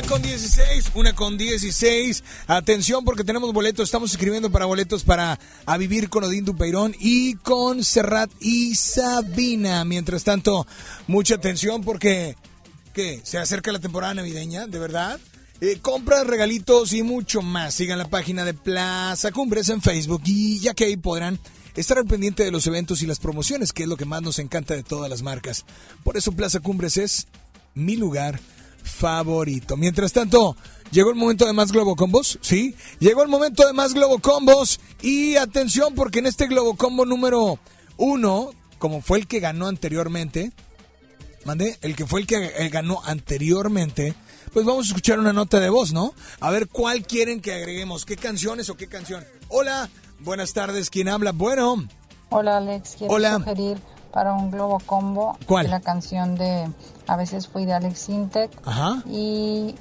Con 16, una con 16. Atención porque tenemos boletos, estamos escribiendo para boletos para A Vivir con Odín Dupeirón y con Serrat y Sabina. Mientras tanto, mucha atención porque ¿qué? se acerca la temporada navideña, ¿de verdad? Eh, compras, regalitos y mucho más. Sigan la página de Plaza Cumbres en Facebook y ya que ahí podrán estar al pendiente de los eventos y las promociones, que es lo que más nos encanta de todas las marcas. Por eso Plaza Cumbres es mi lugar favorito. Mientras tanto, llegó el momento de más Globo Combos, ¿sí? Llegó el momento de más Globo Combos y atención porque en este Globo Combo número uno, como fue el que ganó anteriormente, mandé, el que fue el que ganó anteriormente, pues vamos a escuchar una nota de voz, ¿no? A ver cuál quieren que agreguemos, qué canciones o qué canción. Hola, buenas tardes, ¿quién habla? Bueno, Hola Alex, quiero Hola. sugerir para un globo combo ¿Cuál? la canción de A veces fui de Alex Intec Ajá. y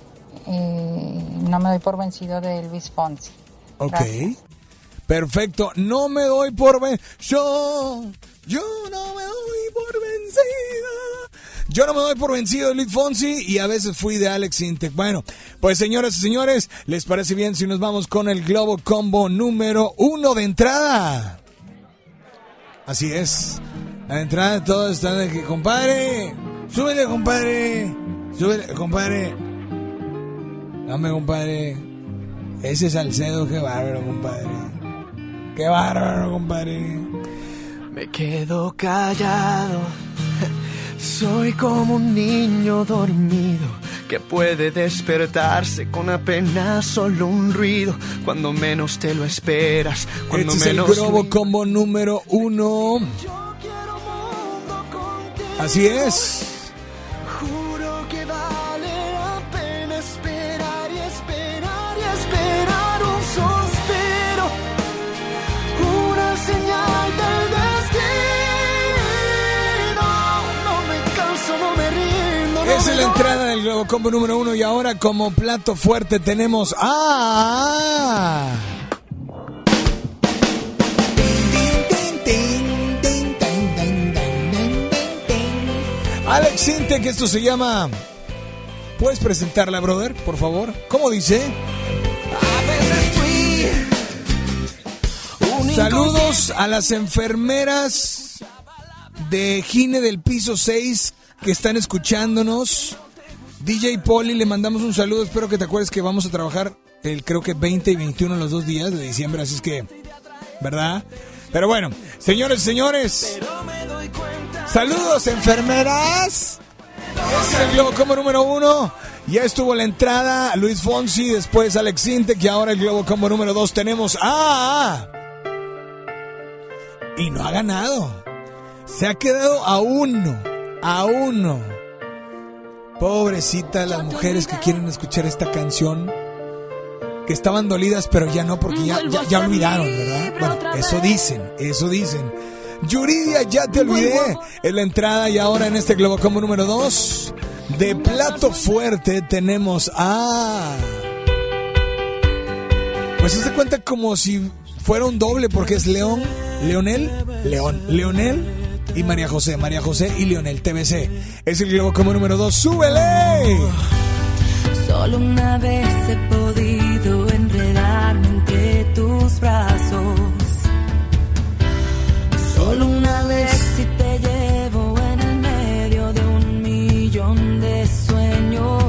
eh, No me doy por vencido de Luis Fonsi. ok. Gracias. Perfecto, no me doy por ven... Yo, yo no me doy por vencida. Yo no me doy por vencido de Luis Fonsi y a veces fui de Alex Intec. Bueno, pues señoras y señores, ¿les parece bien si nos vamos con el Globo Combo número uno de entrada? Así es. La entrada todos están de que, compadre, súbele, compadre, súbele, compadre. Dame, compadre. Ese Salcedo, qué bárbaro, compadre. Qué bárbaro, compadre. Me quedo callado. Soy como un niño dormido que puede despertarse con apenas solo un ruido cuando menos te lo esperas. Cuando Este es el menos Globo Combo número uno. Así es. Es la entrada del Globo Combo número uno y ahora como plato fuerte tenemos a... Alex Sinte, que esto se llama... ¿Puedes presentarla, brother, por favor? ¿Cómo dice? Saludos a las enfermeras de Gine del piso 6 que están escuchándonos. DJ Poli, le mandamos un saludo. Espero que te acuerdes que vamos a trabajar el creo que 20 y 21 los dos días de diciembre, así es que, ¿verdad? Pero bueno, señores, señores. Saludos, enfermeras. Es el Globo Combo número uno. Ya estuvo la entrada Luis Fonsi, después Alex Intec y ahora el Globo Combo número dos tenemos a... Y no ha ganado. Se ha quedado a uno. A uno. Pobrecita las mujeres que quieren escuchar esta canción. Que estaban dolidas, pero ya no, porque ya, ya, ya olvidaron, ¿verdad? Bueno, eso dicen, eso dicen. Yuridia, ya te olvidé. En la entrada y ahora en este Globo Combo número 2. De plato fuerte tenemos a. Pues se cuenta como si fuera un doble, porque es León, Leonel, León, Leonel y María José, María José y Leonel TBC. Es el Globo Combo número 2. ¡Súbele! Solo una vez he podido enredarme entre tus brazos. Solo una vez si te llevo en el medio de un millón de sueños.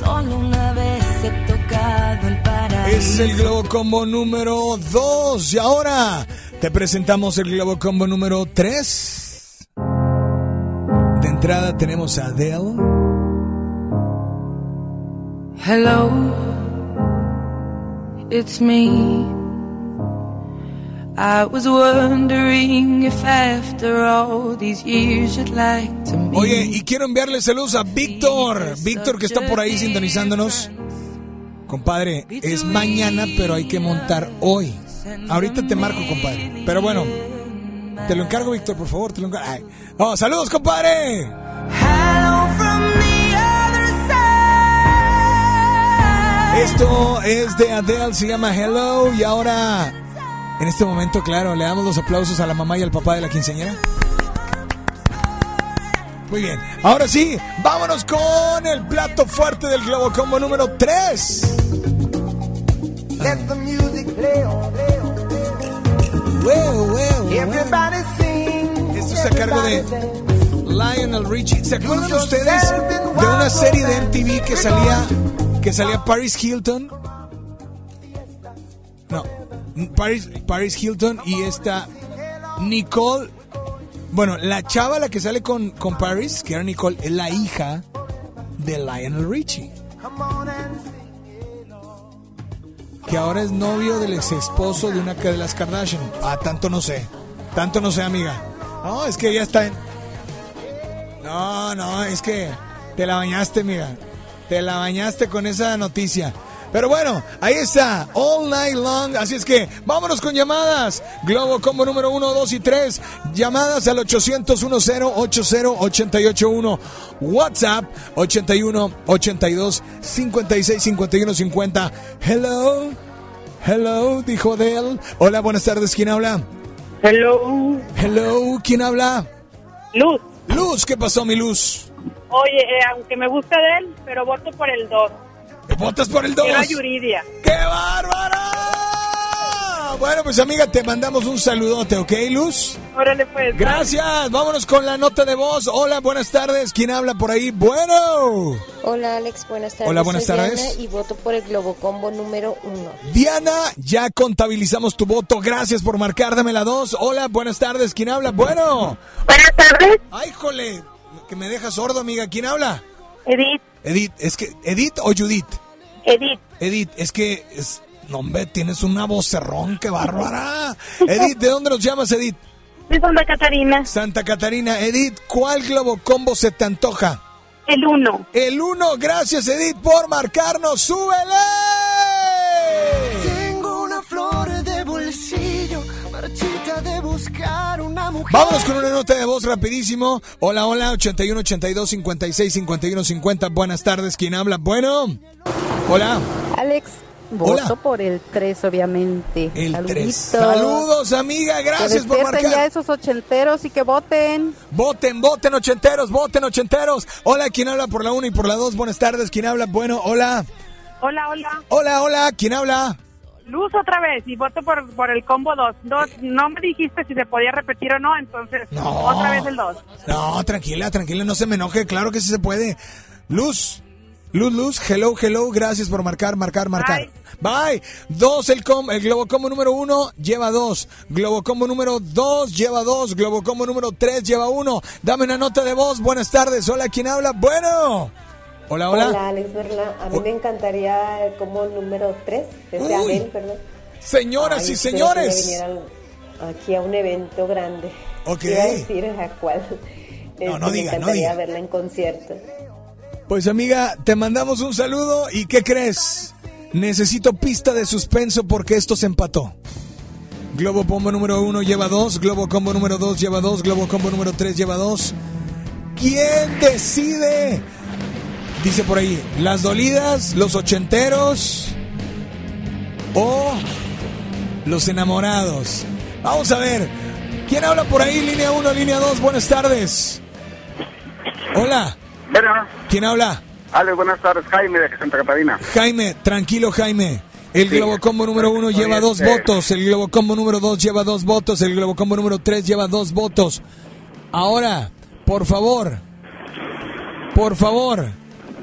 Solo una vez he tocado el paraíso. Es el Globo Combo número 2. Y ahora te presentamos el Globo Combo número 3. De entrada tenemos a Adele. Hello, it's me. I was wondering if after all these years you'd like to meet. Oye, y quiero enviarle saludos a Víctor. Víctor que está por ahí sintonizándonos. Compadre, es mañana, pero hay que montar hoy. Ahorita te marco, compadre. Pero bueno, te lo encargo, Víctor, por favor. Te lo encargo. Ay. Oh, saludos, compadre. Esto es de Adele, se llama Hello. Y ahora, en este momento, claro, le damos los aplausos a la mamá y al papá de la quinceañera. Muy bien. Ahora sí, vámonos con el plato fuerte del Globo Combo número 3. Let Esto es a cargo de Lionel Richie. ¿Se acuerdan ustedes de una serie de MTV que salía que salía Paris Hilton? No, Paris, Paris Hilton y esta Nicole. Bueno, la chava la que sale con, con Paris, que era Nicole, es la hija de Lionel Richie. Que ahora es novio del ex esposo de una de las Kardashian. Ah, tanto no sé. Tanto no sé, amiga. No, es que ya está en. No, no, es que te la bañaste, amiga. Te la bañaste con esa noticia. Pero bueno, ahí está, all night long. Así es que vámonos con llamadas. Globo Combo número 1, 2 y 3. Llamadas al 800 10 80 881. WhatsApp 81 82 56 51 50. Hello. Hello, dijo Del. Hola, buenas tardes. ¿Quién habla? Hello. Hello, ¿quién habla? Luz. Luz, ¿qué pasó, mi Luz? Oye, eh, aunque me gusta de él, pero voto por el 2. ¿Votas por el 2? Quiero a Yuridia. ¡Qué bárbara! Bueno, pues amiga, te mandamos un saludote, ¿ok, Luz? Órale, pues. Gracias, vámonos con la nota de voz. Hola, buenas tardes. ¿Quién habla por ahí? Bueno. Hola Alex, buenas tardes. Hola, buenas Soy tardes. Diana y voto por el Globo Combo número uno. Diana, ya contabilizamos tu voto. Gracias por marcar. Dame la 2. Hola, buenas tardes. ¿Quién habla? Bueno. Buenas tardes. Ay, jole, que me deja sordo, amiga. ¿Quién habla? Edith. Edith, es que Edith o Judith. Edith. Edith, es que es no, hombre, tienes una vocerrón, qué bárbara. Edith, ¿de dónde nos llamas, Edith? De Santa Catarina. Santa Catarina. Edith, ¿cuál globo combo se te antoja? El 1. El 1, gracias Edith por marcarnos. ¡Súbele! Una mujer. Vámonos con una nota de voz rapidísimo. Hola, hola, 81 82 56 51 50. Buenas tardes, ¿quién habla? Bueno. Hola. Alex, Hola. voto por el 3, obviamente. El Saluditos. 3. Saludos, amiga, gracias que por despierten marcar. ya esos ochenteros y que voten. Voten, voten ochenteros, voten ochenteros. Hola, ¿quién habla por la 1 y por la 2? Buenas tardes, ¿quién habla? Bueno, hola. Hola, hola. Hola, hola, ¿quién habla? Luz otra vez y voto por, por el combo 2. Dos, no me dijiste si se podía repetir o no, entonces No. otra vez el 2. No, tranquila, tranquila, no se me enoje, claro que sí se puede. Luz. Luz, Luz, hello, hello, gracias por marcar, marcar, marcar. Bye. Dos, el, com, el Globocombo número uno lleva dos. Globocombo número dos lleva dos. Globocombo número tres lleva uno. Dame una nota de voz. Buenas tardes. Hola, ¿quién habla? Bueno. Hola, hola. Hola, Alex Berla. A mí me encantaría el combo número 3, desde. Abel, perdón. Señoras Ay, y espero que me señores. aquí a un evento grande. Ok. Iba a decir a cuál. No, no Este, diga, Me no encantaría diga. verla en concierto. Pues amiga, te mandamos un saludo y ¿qué crees? Necesito pista de suspenso porque esto se empató. Globo Combo número uno lleva dos, Globo Combo número dos lleva dos, Globo Combo número tres lleva dos. ¿Quién decide? Dice por ahí, las dolidas, los ochenteros o los enamorados. Vamos a ver, ¿quién habla por ahí? Línea 1, línea 2, buenas tardes. Hola. Bueno, ¿Quién habla? Ale, buenas tardes, Jaime de Santa Catarina. Jaime, tranquilo Jaime. El Sí. Globo Combo número uno lleva dos este- votos, el Globo Combo número dos lleva dos votos, el Globo Combo número tres lleva dos votos. Ahora, por favor, por favor,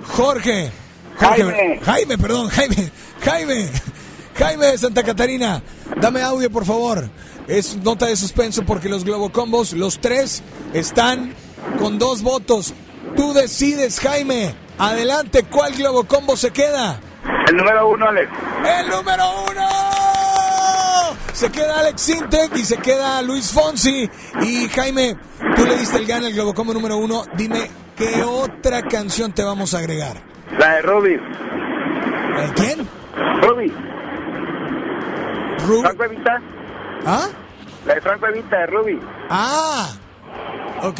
Jorge, Jorge Jaime. Jaime, perdón, Jaime, Jaime, Jaime de Santa Catarina, dame audio por favor. Es nota de suspenso porque los Globo Combos, los tres, están con dos votos. Tú decides, Jaime. Adelante, ¿cuál Globo Combo se queda? El número uno, Alex. ¡El número uno! Se queda Alex Sintek y se queda Luis Fonsi. Y Jaime, tú le diste el gana al Globocombo número uno. Dime, ¿qué otra canción te vamos a agregar? La de Ruby. ¿La de quién? Ruby. Ruby. Franco Evita. ¿Ah? La de Franco Evita de Ruby. Ah, ok,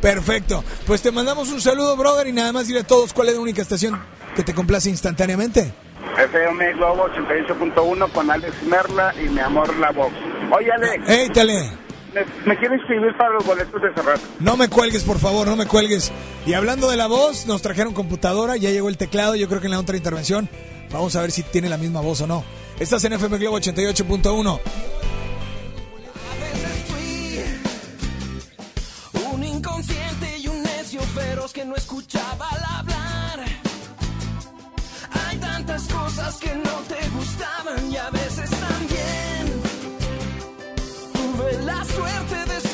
perfecto. Pues te mandamos un saludo, brother, y nada más dile a todos cuál es la única estación que te complace instantáneamente. FM Globo 88.1 con Alex Merla y mi amor La Voz. Oye, Alex, ¡Ey, tele! ¿me, me quieres escribir para los boletos de cerrar? No me cuelgues, por favor, no me cuelgues. Y hablando de la voz, nos trajeron computadora, ya llegó el teclado, yo creo que en la otra intervención vamos a ver si tiene la misma voz o no. Estás en FM Globo 88.1. Un inconsciente y un necio feroz que no escuchaba. Hay tantas cosas que no te gustaban y a veces también. Tuve la suerte de ser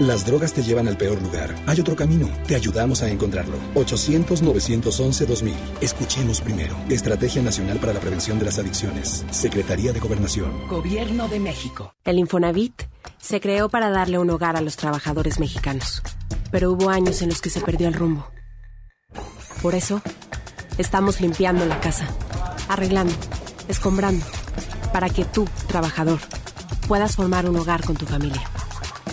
Las drogas te llevan al peor lugar. Hay otro camino. Te ayudamos a encontrarlo. 800-911-2000. Escuchemos primero. Estrategia Nacional para la Prevención de las Adicciones. Secretaría de Gobernación. Gobierno de México. El Infonavit se creó para darle un hogar a los trabajadores mexicanos. Pero hubo años en los que se perdió el rumbo. Por eso, estamos limpiando la casa, arreglando, escombrando, para que tú, trabajador, puedas formar un hogar con tu familia.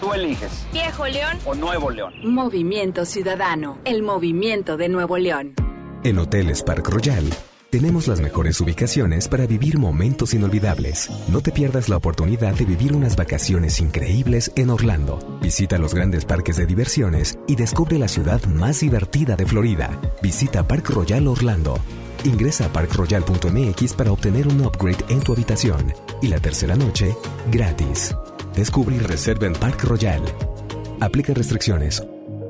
Tú eliges. Viejo León o Nuevo León. Movimiento Ciudadano, el movimiento de Nuevo León. En Hoteles Park Royal tenemos las mejores ubicaciones para vivir momentos inolvidables. No te pierdas la oportunidad de vivir unas vacaciones increíbles en Orlando. Visita los grandes parques de diversiones y descubre la ciudad más divertida de Florida. Visita Park Royal Orlando. Ingresa a parkroyal.mx para obtener un upgrade en tu habitación y la tercera noche gratis. Descubre y reserva en Park Royal. Aplica restricciones.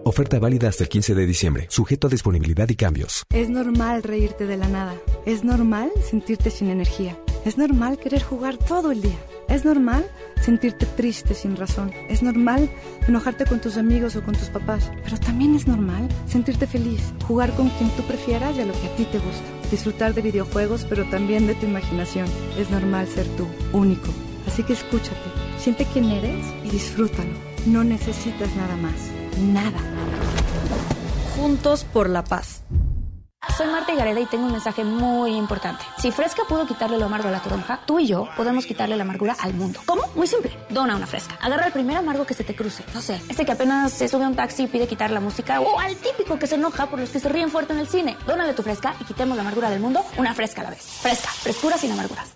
Oferta válida hasta el 15 de diciembre, sujeto a disponibilidad y cambios. Es normal reírte de la nada. Es normal sentirte sin energía. Es normal querer jugar todo el día. Es normal sentirte triste sin razón. Es normal enojarte con tus amigos o con tus papás. Pero también es normal sentirte feliz, jugar con quien tú prefieras y a lo que a ti te gusta. Disfrutar de videojuegos, pero también de tu imaginación. Es normal ser tú, único. Así que escúchate, siente quién eres y disfrútalo. No necesitas nada más. Nada. Juntos por la paz. Soy Marta Gareda y tengo un mensaje muy importante. Si Fresca pudo quitarle lo amargo a la toronja, tú y yo podemos quitarle la amargura al mundo. ¿Cómo? Muy simple. Dona una fresca. Agarra el primer amargo que se te cruce. No sé, este que apenas se sube a un taxi y pide quitar la música o al típico que se enoja por los que se ríen fuerte en el cine. Dónale tu fresca y quitemos la amargura del mundo una fresca a la vez. Fresca, frescura sin amarguras.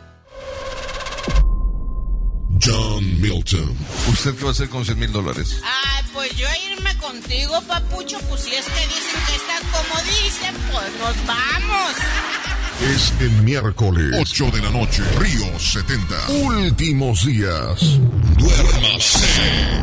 John Milton. ¿Usted qué va a hacer con 100 mil dólares? Ay, pues yo irme contigo, papucho, pues si es que dicen que estás como dicen, pues nos vamos. Es el miércoles 8 de la noche, Río 70. Últimos días. Duérmase.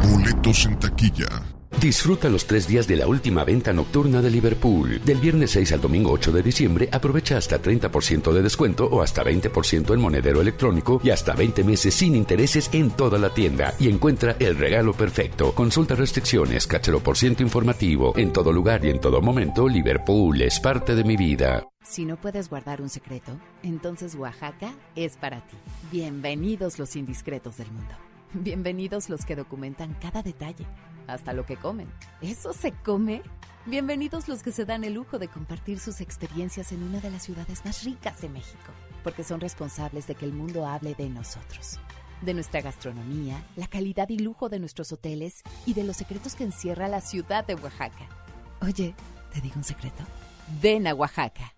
Boletos en taquilla. Disfruta los tres días de la última venta nocturna de Liverpool. Del viernes 6 al domingo 8 de diciembre, aprovecha hasta 30% de descuento o hasta 20% en monedero electrónico y hasta 20 meses sin intereses en toda la tienda. Y encuentra el regalo perfecto. Consulta restricciones, cachero por ciento informativo. En todo lugar y en todo momento, Liverpool es parte de mi vida. Si no puedes guardar un secreto, entonces Oaxaca es para ti. Bienvenidos los indiscretos del mundo. Bienvenidos los que documentan cada detalle, hasta lo que comen. ¿Eso se come? Bienvenidos los que se dan el lujo de compartir sus experiencias en una de las ciudades más ricas de México, porque son responsables de que el mundo hable de nosotros, de nuestra gastronomía, la calidad y lujo de nuestros hoteles y de los secretos que encierra la ciudad de Oaxaca. Oye, ¿te digo un secreto? Ven a Oaxaca.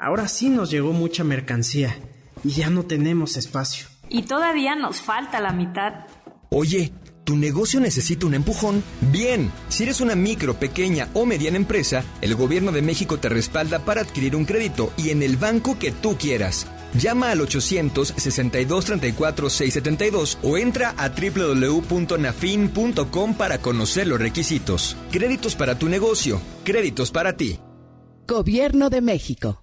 Ahora sí nos llegó mucha mercancía y ya no tenemos espacio. Y todavía nos falta la mitad. Oye, ¿tu negocio necesita un empujón? Bien, si eres una micro, pequeña o mediana empresa, el gobierno de México te respalda para adquirir un crédito y en el banco que tú quieras. Llama al 800-6234-672 o entra a www.nafin.com para conocer los requisitos. Créditos para tu negocio, créditos para ti. Gobierno de México.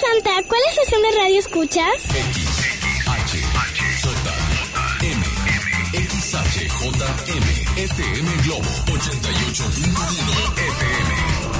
Santa, ¿cuál estación de radio escuchas? XHJM, FM Globo 88.1 FM.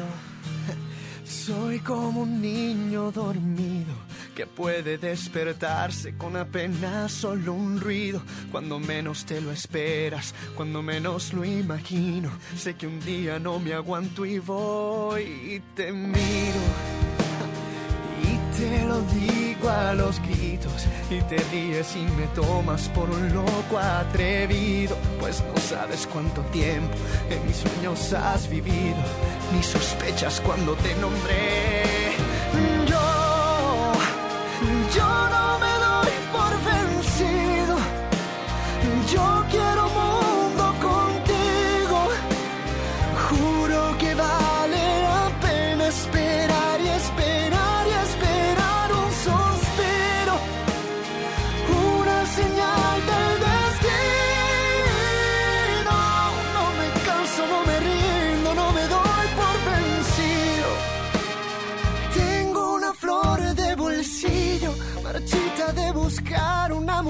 Soy como un niño dormido que puede despertarse con apenas solo un ruido. Cuando menos te lo esperas, cuando menos lo imagino. Sé que un día no me aguanto y voy y te miro. Y te lo digo a los gritos y te ríes y me tomas por un loco atrevido, pues no sabes cuánto tiempo en mis sueños has vivido, ni sospechas cuando te nombré.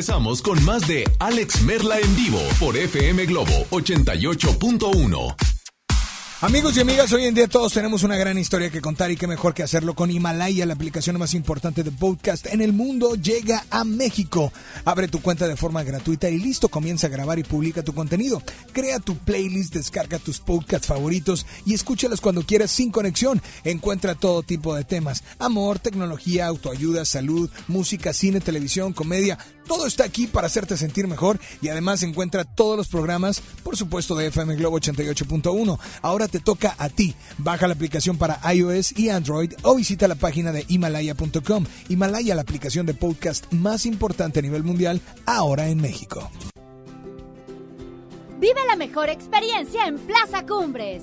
regresamos con más de Alex Merla en vivo por FM Globo 88.1. Amigos y amigas, hoy en día todos tenemos una gran historia que contar y qué mejor que hacerlo con Himalaya, la aplicación más importante de podcast en el mundo, llega a México. Abre tu cuenta de forma gratuita y listo, comienza a grabar y publica tu contenido. Crea tu playlist, descarga tus podcasts favoritos y escúchalos cuando quieras sin conexión. Encuentra todo tipo de temas, amor, tecnología, autoayuda, salud, música, cine, televisión, comedia. Todo está aquí para hacerte sentir mejor y además encuentra todos los programas, por supuesto, de FM Globo 88.1. Ahora te toca a ti. Baja la aplicación para iOS y Android o visita la página de Himalaya.com. Himalaya, la aplicación de podcast más importante a nivel mundial, ahora en México. Vive la mejor experiencia en Plaza Cumbres.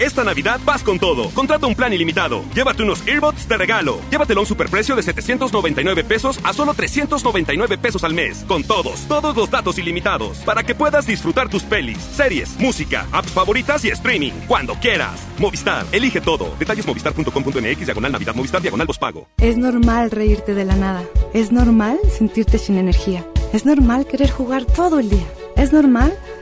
Esta Navidad vas con todo. Contrata un plan ilimitado. Llévate unos earbuds de regalo. Llévatelo a un superprecio de 799 pesos a solo 399 pesos al mes. Con todos, todos los datos ilimitados. Para que puedas disfrutar tus pelis, series, música, apps favoritas y streaming. Cuando quieras. Movistar, elige todo. Detalles movistar.com.mx, diagonal Navidad, Movistar, diagonal pago. Es normal reírte de la nada. Es normal sentirte sin energía. Es normal querer jugar todo el día. Es normal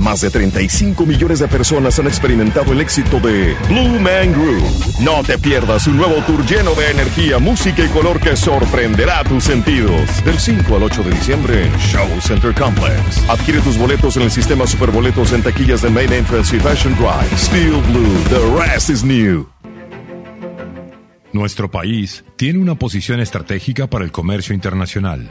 Más de 35 millones de personas han experimentado el éxito de Blue Man Group. No te pierdas un nuevo tour lleno de energía, música y color que sorprenderá tus sentidos. Del 5 al 8 de diciembre en Show Center Complex. Adquiere tus boletos en el sistema Superboletos en taquillas de Main Entrance y Fashion Drive. Steel Blue, the rest is new. Nuestro país tiene una posición estratégica para el comercio internacional.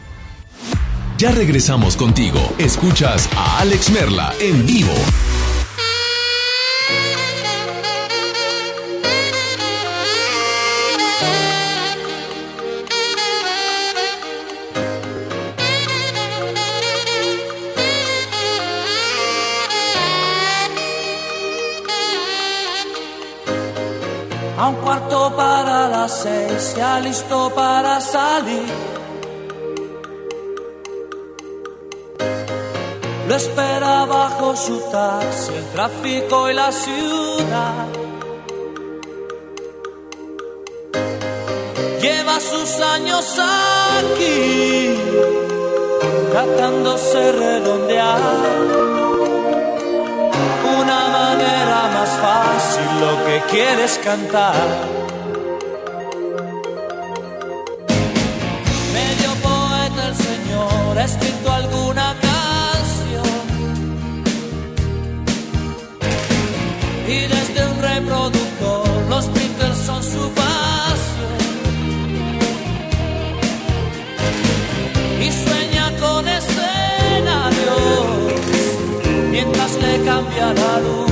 Ya regresamos contigo. Escuchas a Alex Merla en vivo. A un cuarto para las seis, ya listo para salir. Lo espera bajo su taxi, el tráfico y la ciudad. Lleva sus años aquí, tratándose redondear una manera más fácil lo que quieres cantar. Le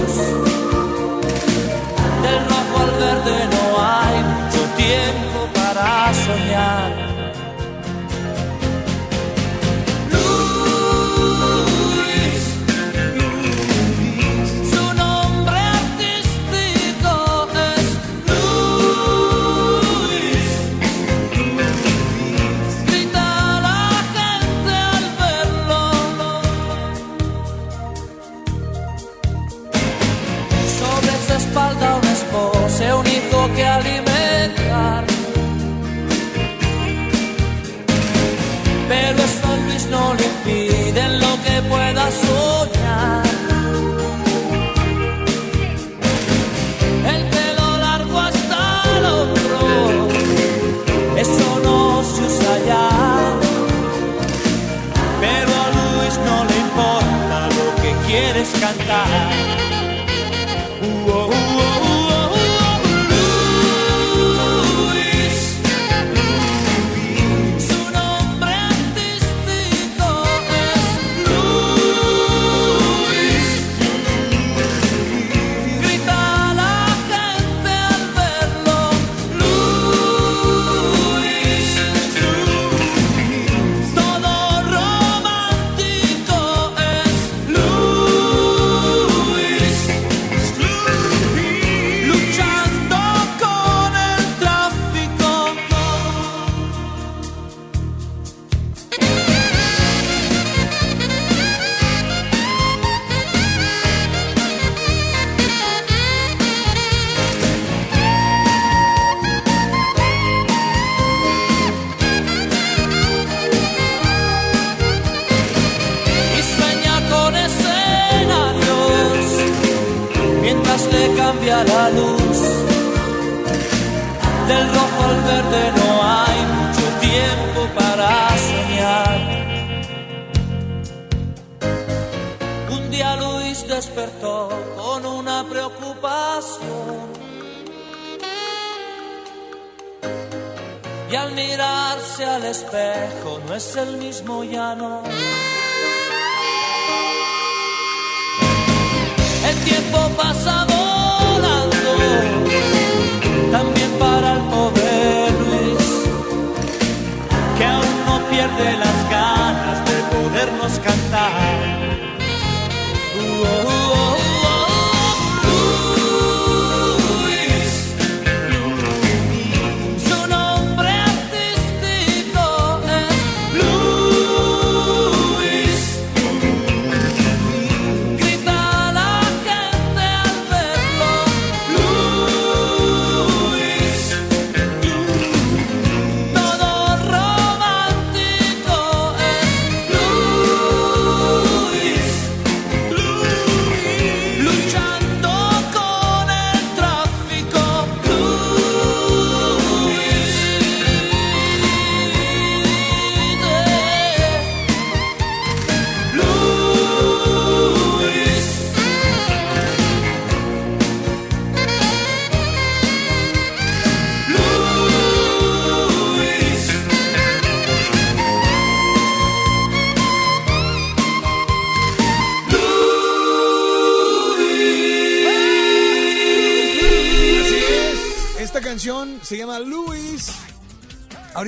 no le impide en lo que pueda soñar.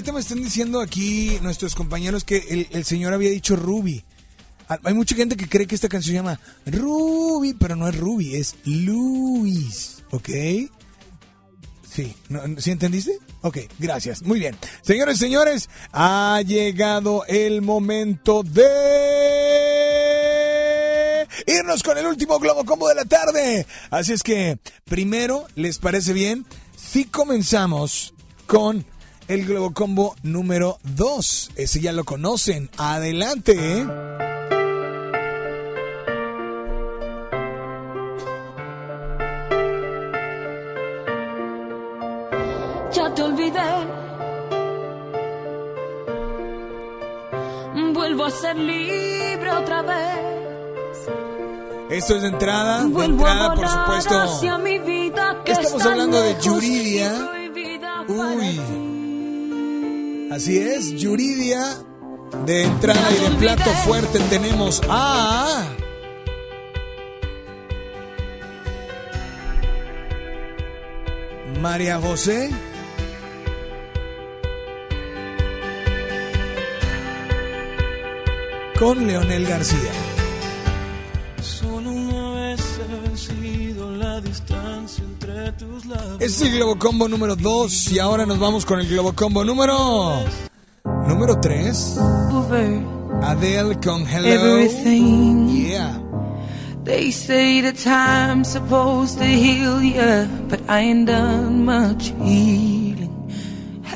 Ahorita me están diciendo aquí nuestros compañeros que el, el señor había dicho Ruby. Ah, Hay mucha gente que cree que esta canción se llama Ruby, pero no es Ruby, es Luis. ¿Ok? Sí, ¿no- ¿sí entendiste? Ok, gracias. Muy bien. Señores, señores, ha llegado el momento de irnos con el último Globo Combo de la tarde. Así es que, primero, ¿les parece bien? Si comenzamos con el Globo Combo número 2. Ese ya lo conocen. Adelante. ¿eh? ya te olvidé. Vuelvo a ser libre otra vez. Esto es de entrada, de entrada, por supuesto. Estamos hablando de Yuridia. Uy. Así es, Yuridia. De entrada y de plato fuerte tenemos a. María José. Con Leonel García. Este es el Globo Combo número 2 y ahora nos vamos con el Globo Combo número. Número 3. Adele con Hello. Everything. Yeah. They say the time's supposed to heal ya, but I ain't done much healing.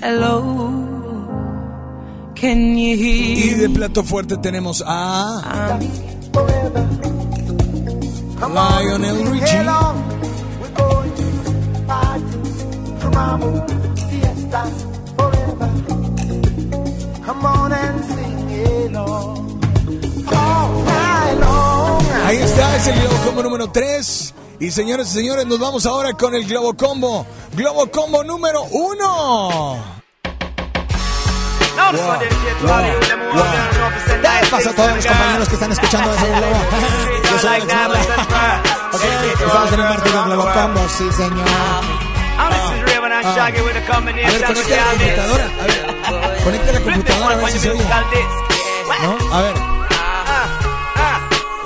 Hello, can you Y hear? de plato fuerte tenemos a. Lionel Richie. Ahí está, es el Globo Combo número 3. Y señores y señores, nos vamos ahora con el Globo Combo. Globo Combo número 1. Wow. Wow. Wow. ¿Qué pasa a todos los compañeros que están escuchando desde el Globo? Yo soy 2000 and Martin Globos Combo, sí señor. Ah, ah. A ver, conecta la computadora. A ver, conecta la computadora a ver si se oye. ¿No? A ver.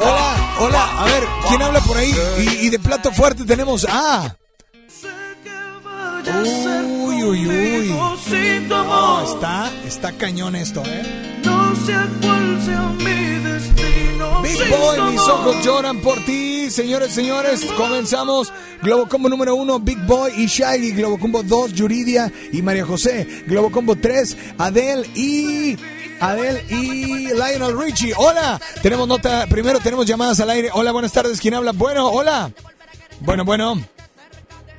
Hola, hola, a ver, ¿quién habla por ahí? Y, y de plato fuerte tenemos a... Uy, uy, uy. No, está, está cañón esto, ¿eh? No sé cuál sea mi Big Boy, mis ojos lloran por ti. Señores, señores, comenzamos. Globo Combo número uno, Big Boy y Shaggy. Globo Combo 2, Yuridia y María José. Globo Combo 3, Adele y... Adele y Lionel Richie. Hola, tenemos nota. Primero tenemos llamadas al aire. Hola, buenas tardes. ¿Quién habla? Bueno, hola. Bueno, bueno.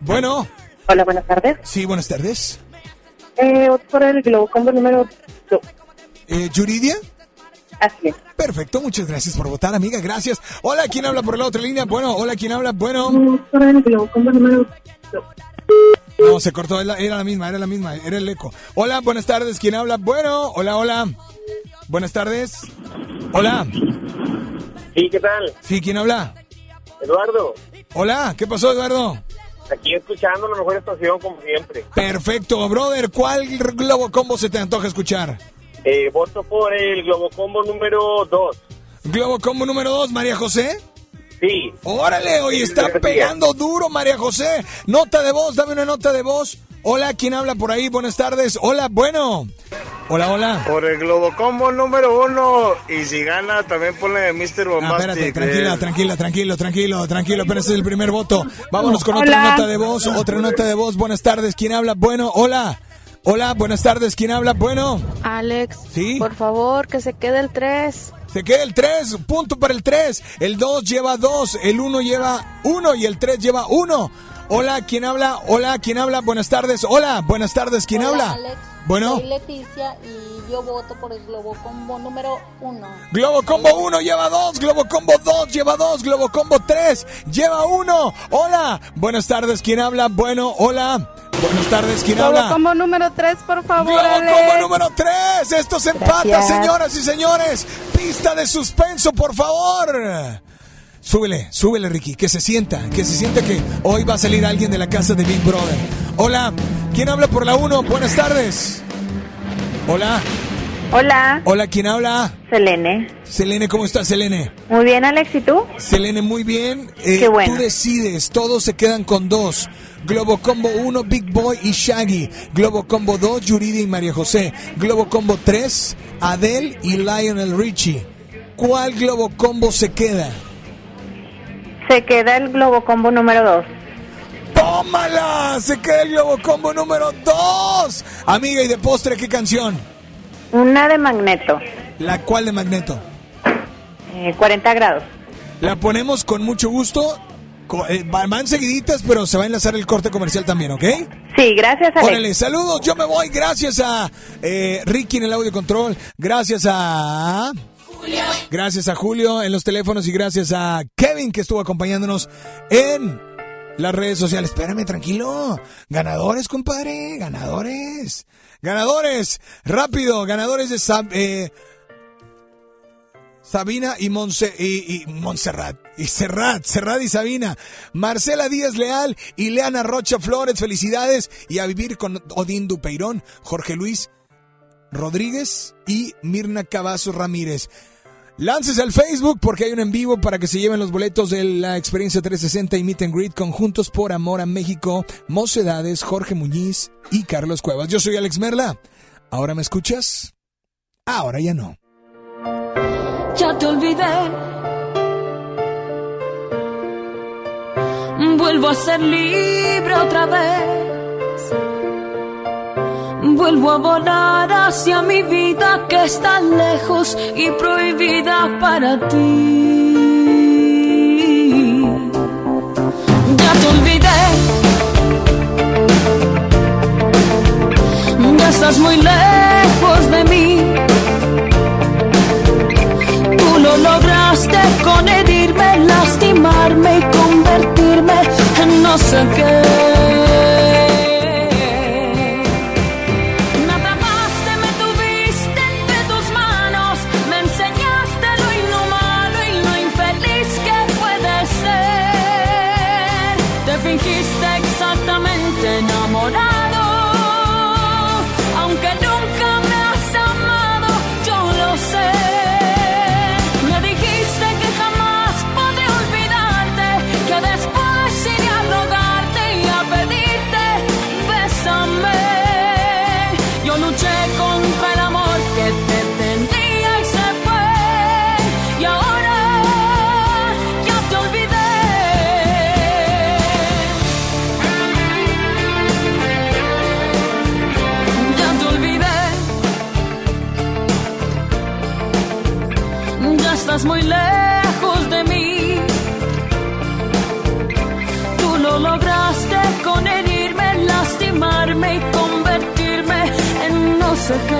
Bueno. Hola, buenas tardes. Sí, buenas tardes. Eh, por el Globo Combo número 2. Eh, ¿Yuridia? Así es. Perfecto, muchas gracias por votar, amiga. Gracias. Hola, ¿quién habla por la otra línea? Bueno, hola, ¿quién habla? Bueno. Por el Globo Combo número 2. No, se cortó, era era la misma, era la misma, era el eco. Hola, buenas tardes, ¿quién habla? Bueno, hola, hola. Buenas tardes. Hola. Sí, ¿qué tal? Sí, ¿quién habla? Eduardo, Hola, ¿qué pasó, Eduardo? aquí escuchando la mejor estación como siempre. Perfecto, brother. ¿Cuál globo combo se te antoja escuchar? Eh, voto por el Globocombo número 2. Globo combo número 2, María José. Sí. Órale, hoy está pegando duro, María José. Nota de voz, dame una nota de voz. Hola, ¿quién habla por ahí? Buenas tardes. Hola, bueno. Hola, hola. Por el Globocombo número uno. Y si gana, también ponle Mr. Ah, Bombastic. espérate, tranquila, eh. tranquila, tranquilo, tranquilo, tranquilo, pero ese es el primer voto. Vámonos con Hola. otra nota de voz, otra nota de voz. Buenas tardes, ¿quién habla? Bueno, hola. Hola, buenas tardes, ¿quién habla? Bueno, Alex, ¿Sí? por favor, que se quede el 3. se queda el 3, punto para el 3. El 2 lleva 2, el 1 lleva 1 y el 3 lleva 1. Hola, ¿quién habla? Hola, ¿quién habla? Buenas tardes. Hola, buenas tardes, ¿quién habla? Bueno. Soy Leticia y yo voto por el Globo Combo número 1. Globo Combo 1 lleva 2, Globo Combo 2 lleva 2, Globo Combo 3 lleva 1. Hola, buenas tardes, ¿quién habla? Bueno, hola. Buenas tardes, ¿quién Globo habla? Combo número 3, por favor. Globo Alex. Combo número 3. Esto se empata, Gracias. señoras y señores. Pista de suspenso, por favor. Súbele, súbele, Ricky, que se sienta, que se sienta que hoy va a salir alguien de la casa de Big Brother. Hola, ¿quién habla por la 1? Buenas tardes. Hola. Hola, Hola, ¿quién habla? Selene. Selene, ¿cómo estás, Selene? Muy bien, Alex, ¿y tú? Selene, muy bien. Eh, Qué bueno. Tú decides, todos se quedan con dos. Globo Combo 1, Big Boy y Shaggy. Globo Combo 2, Yuridia y María José. Globo Combo 3, Adele y Lionel Richie. ¿Cuál Globo Combo se queda? Se queda el Globo Combo número 2. ¡Tómala! Se queda el Globo Combo número 2. Amiga, ¿y de postre qué canción? Una de Magneto, ¿La cual de Magneto? eh, 40 grados. La ponemos con mucho gusto. Eh, van seguiditas, pero se va a enlazar el corte comercial también, ¿ok? Sí, gracias, Alex. Órale, saludos, yo me voy. Gracias a eh, Ricky en el audio control. Gracias a. Gracias a Julio en los teléfonos y gracias a Kevin que estuvo acompañándonos en las redes sociales. Espérame, tranquilo. Ganadores, compadre. Ganadores. Ganadores. Rápido. Ganadores de eh, Sabina y, Monse, y, Montserrat. Y Serrat, Serrat y Sabina. Marcela Díaz Leal y Leana Rocha Flores, felicidades. Y a vivir con Odín Dupeirón, Jorge Luis Rodríguez y Mirna Cavazos Ramírez. Lánces al Facebook porque hay un en vivo para que se lleven los boletos de la experiencia 360 y Meet and Greet conjuntos por amor a México, Mocedades, Jorge Muñiz y Carlos Cuevas. Yo soy Alex Merla. ¿Ahora me escuchas? Ahora ya no. Ya te olvidé. Vuelvo a ser libre otra vez. Vuelvo a volar hacia mi vida que está lejos y prohibida para ti. Ya te olvidé. Ya estás muy lejos de mí. Tú lo lograste con herirme, lastimarme y convertirme en no sé qué. En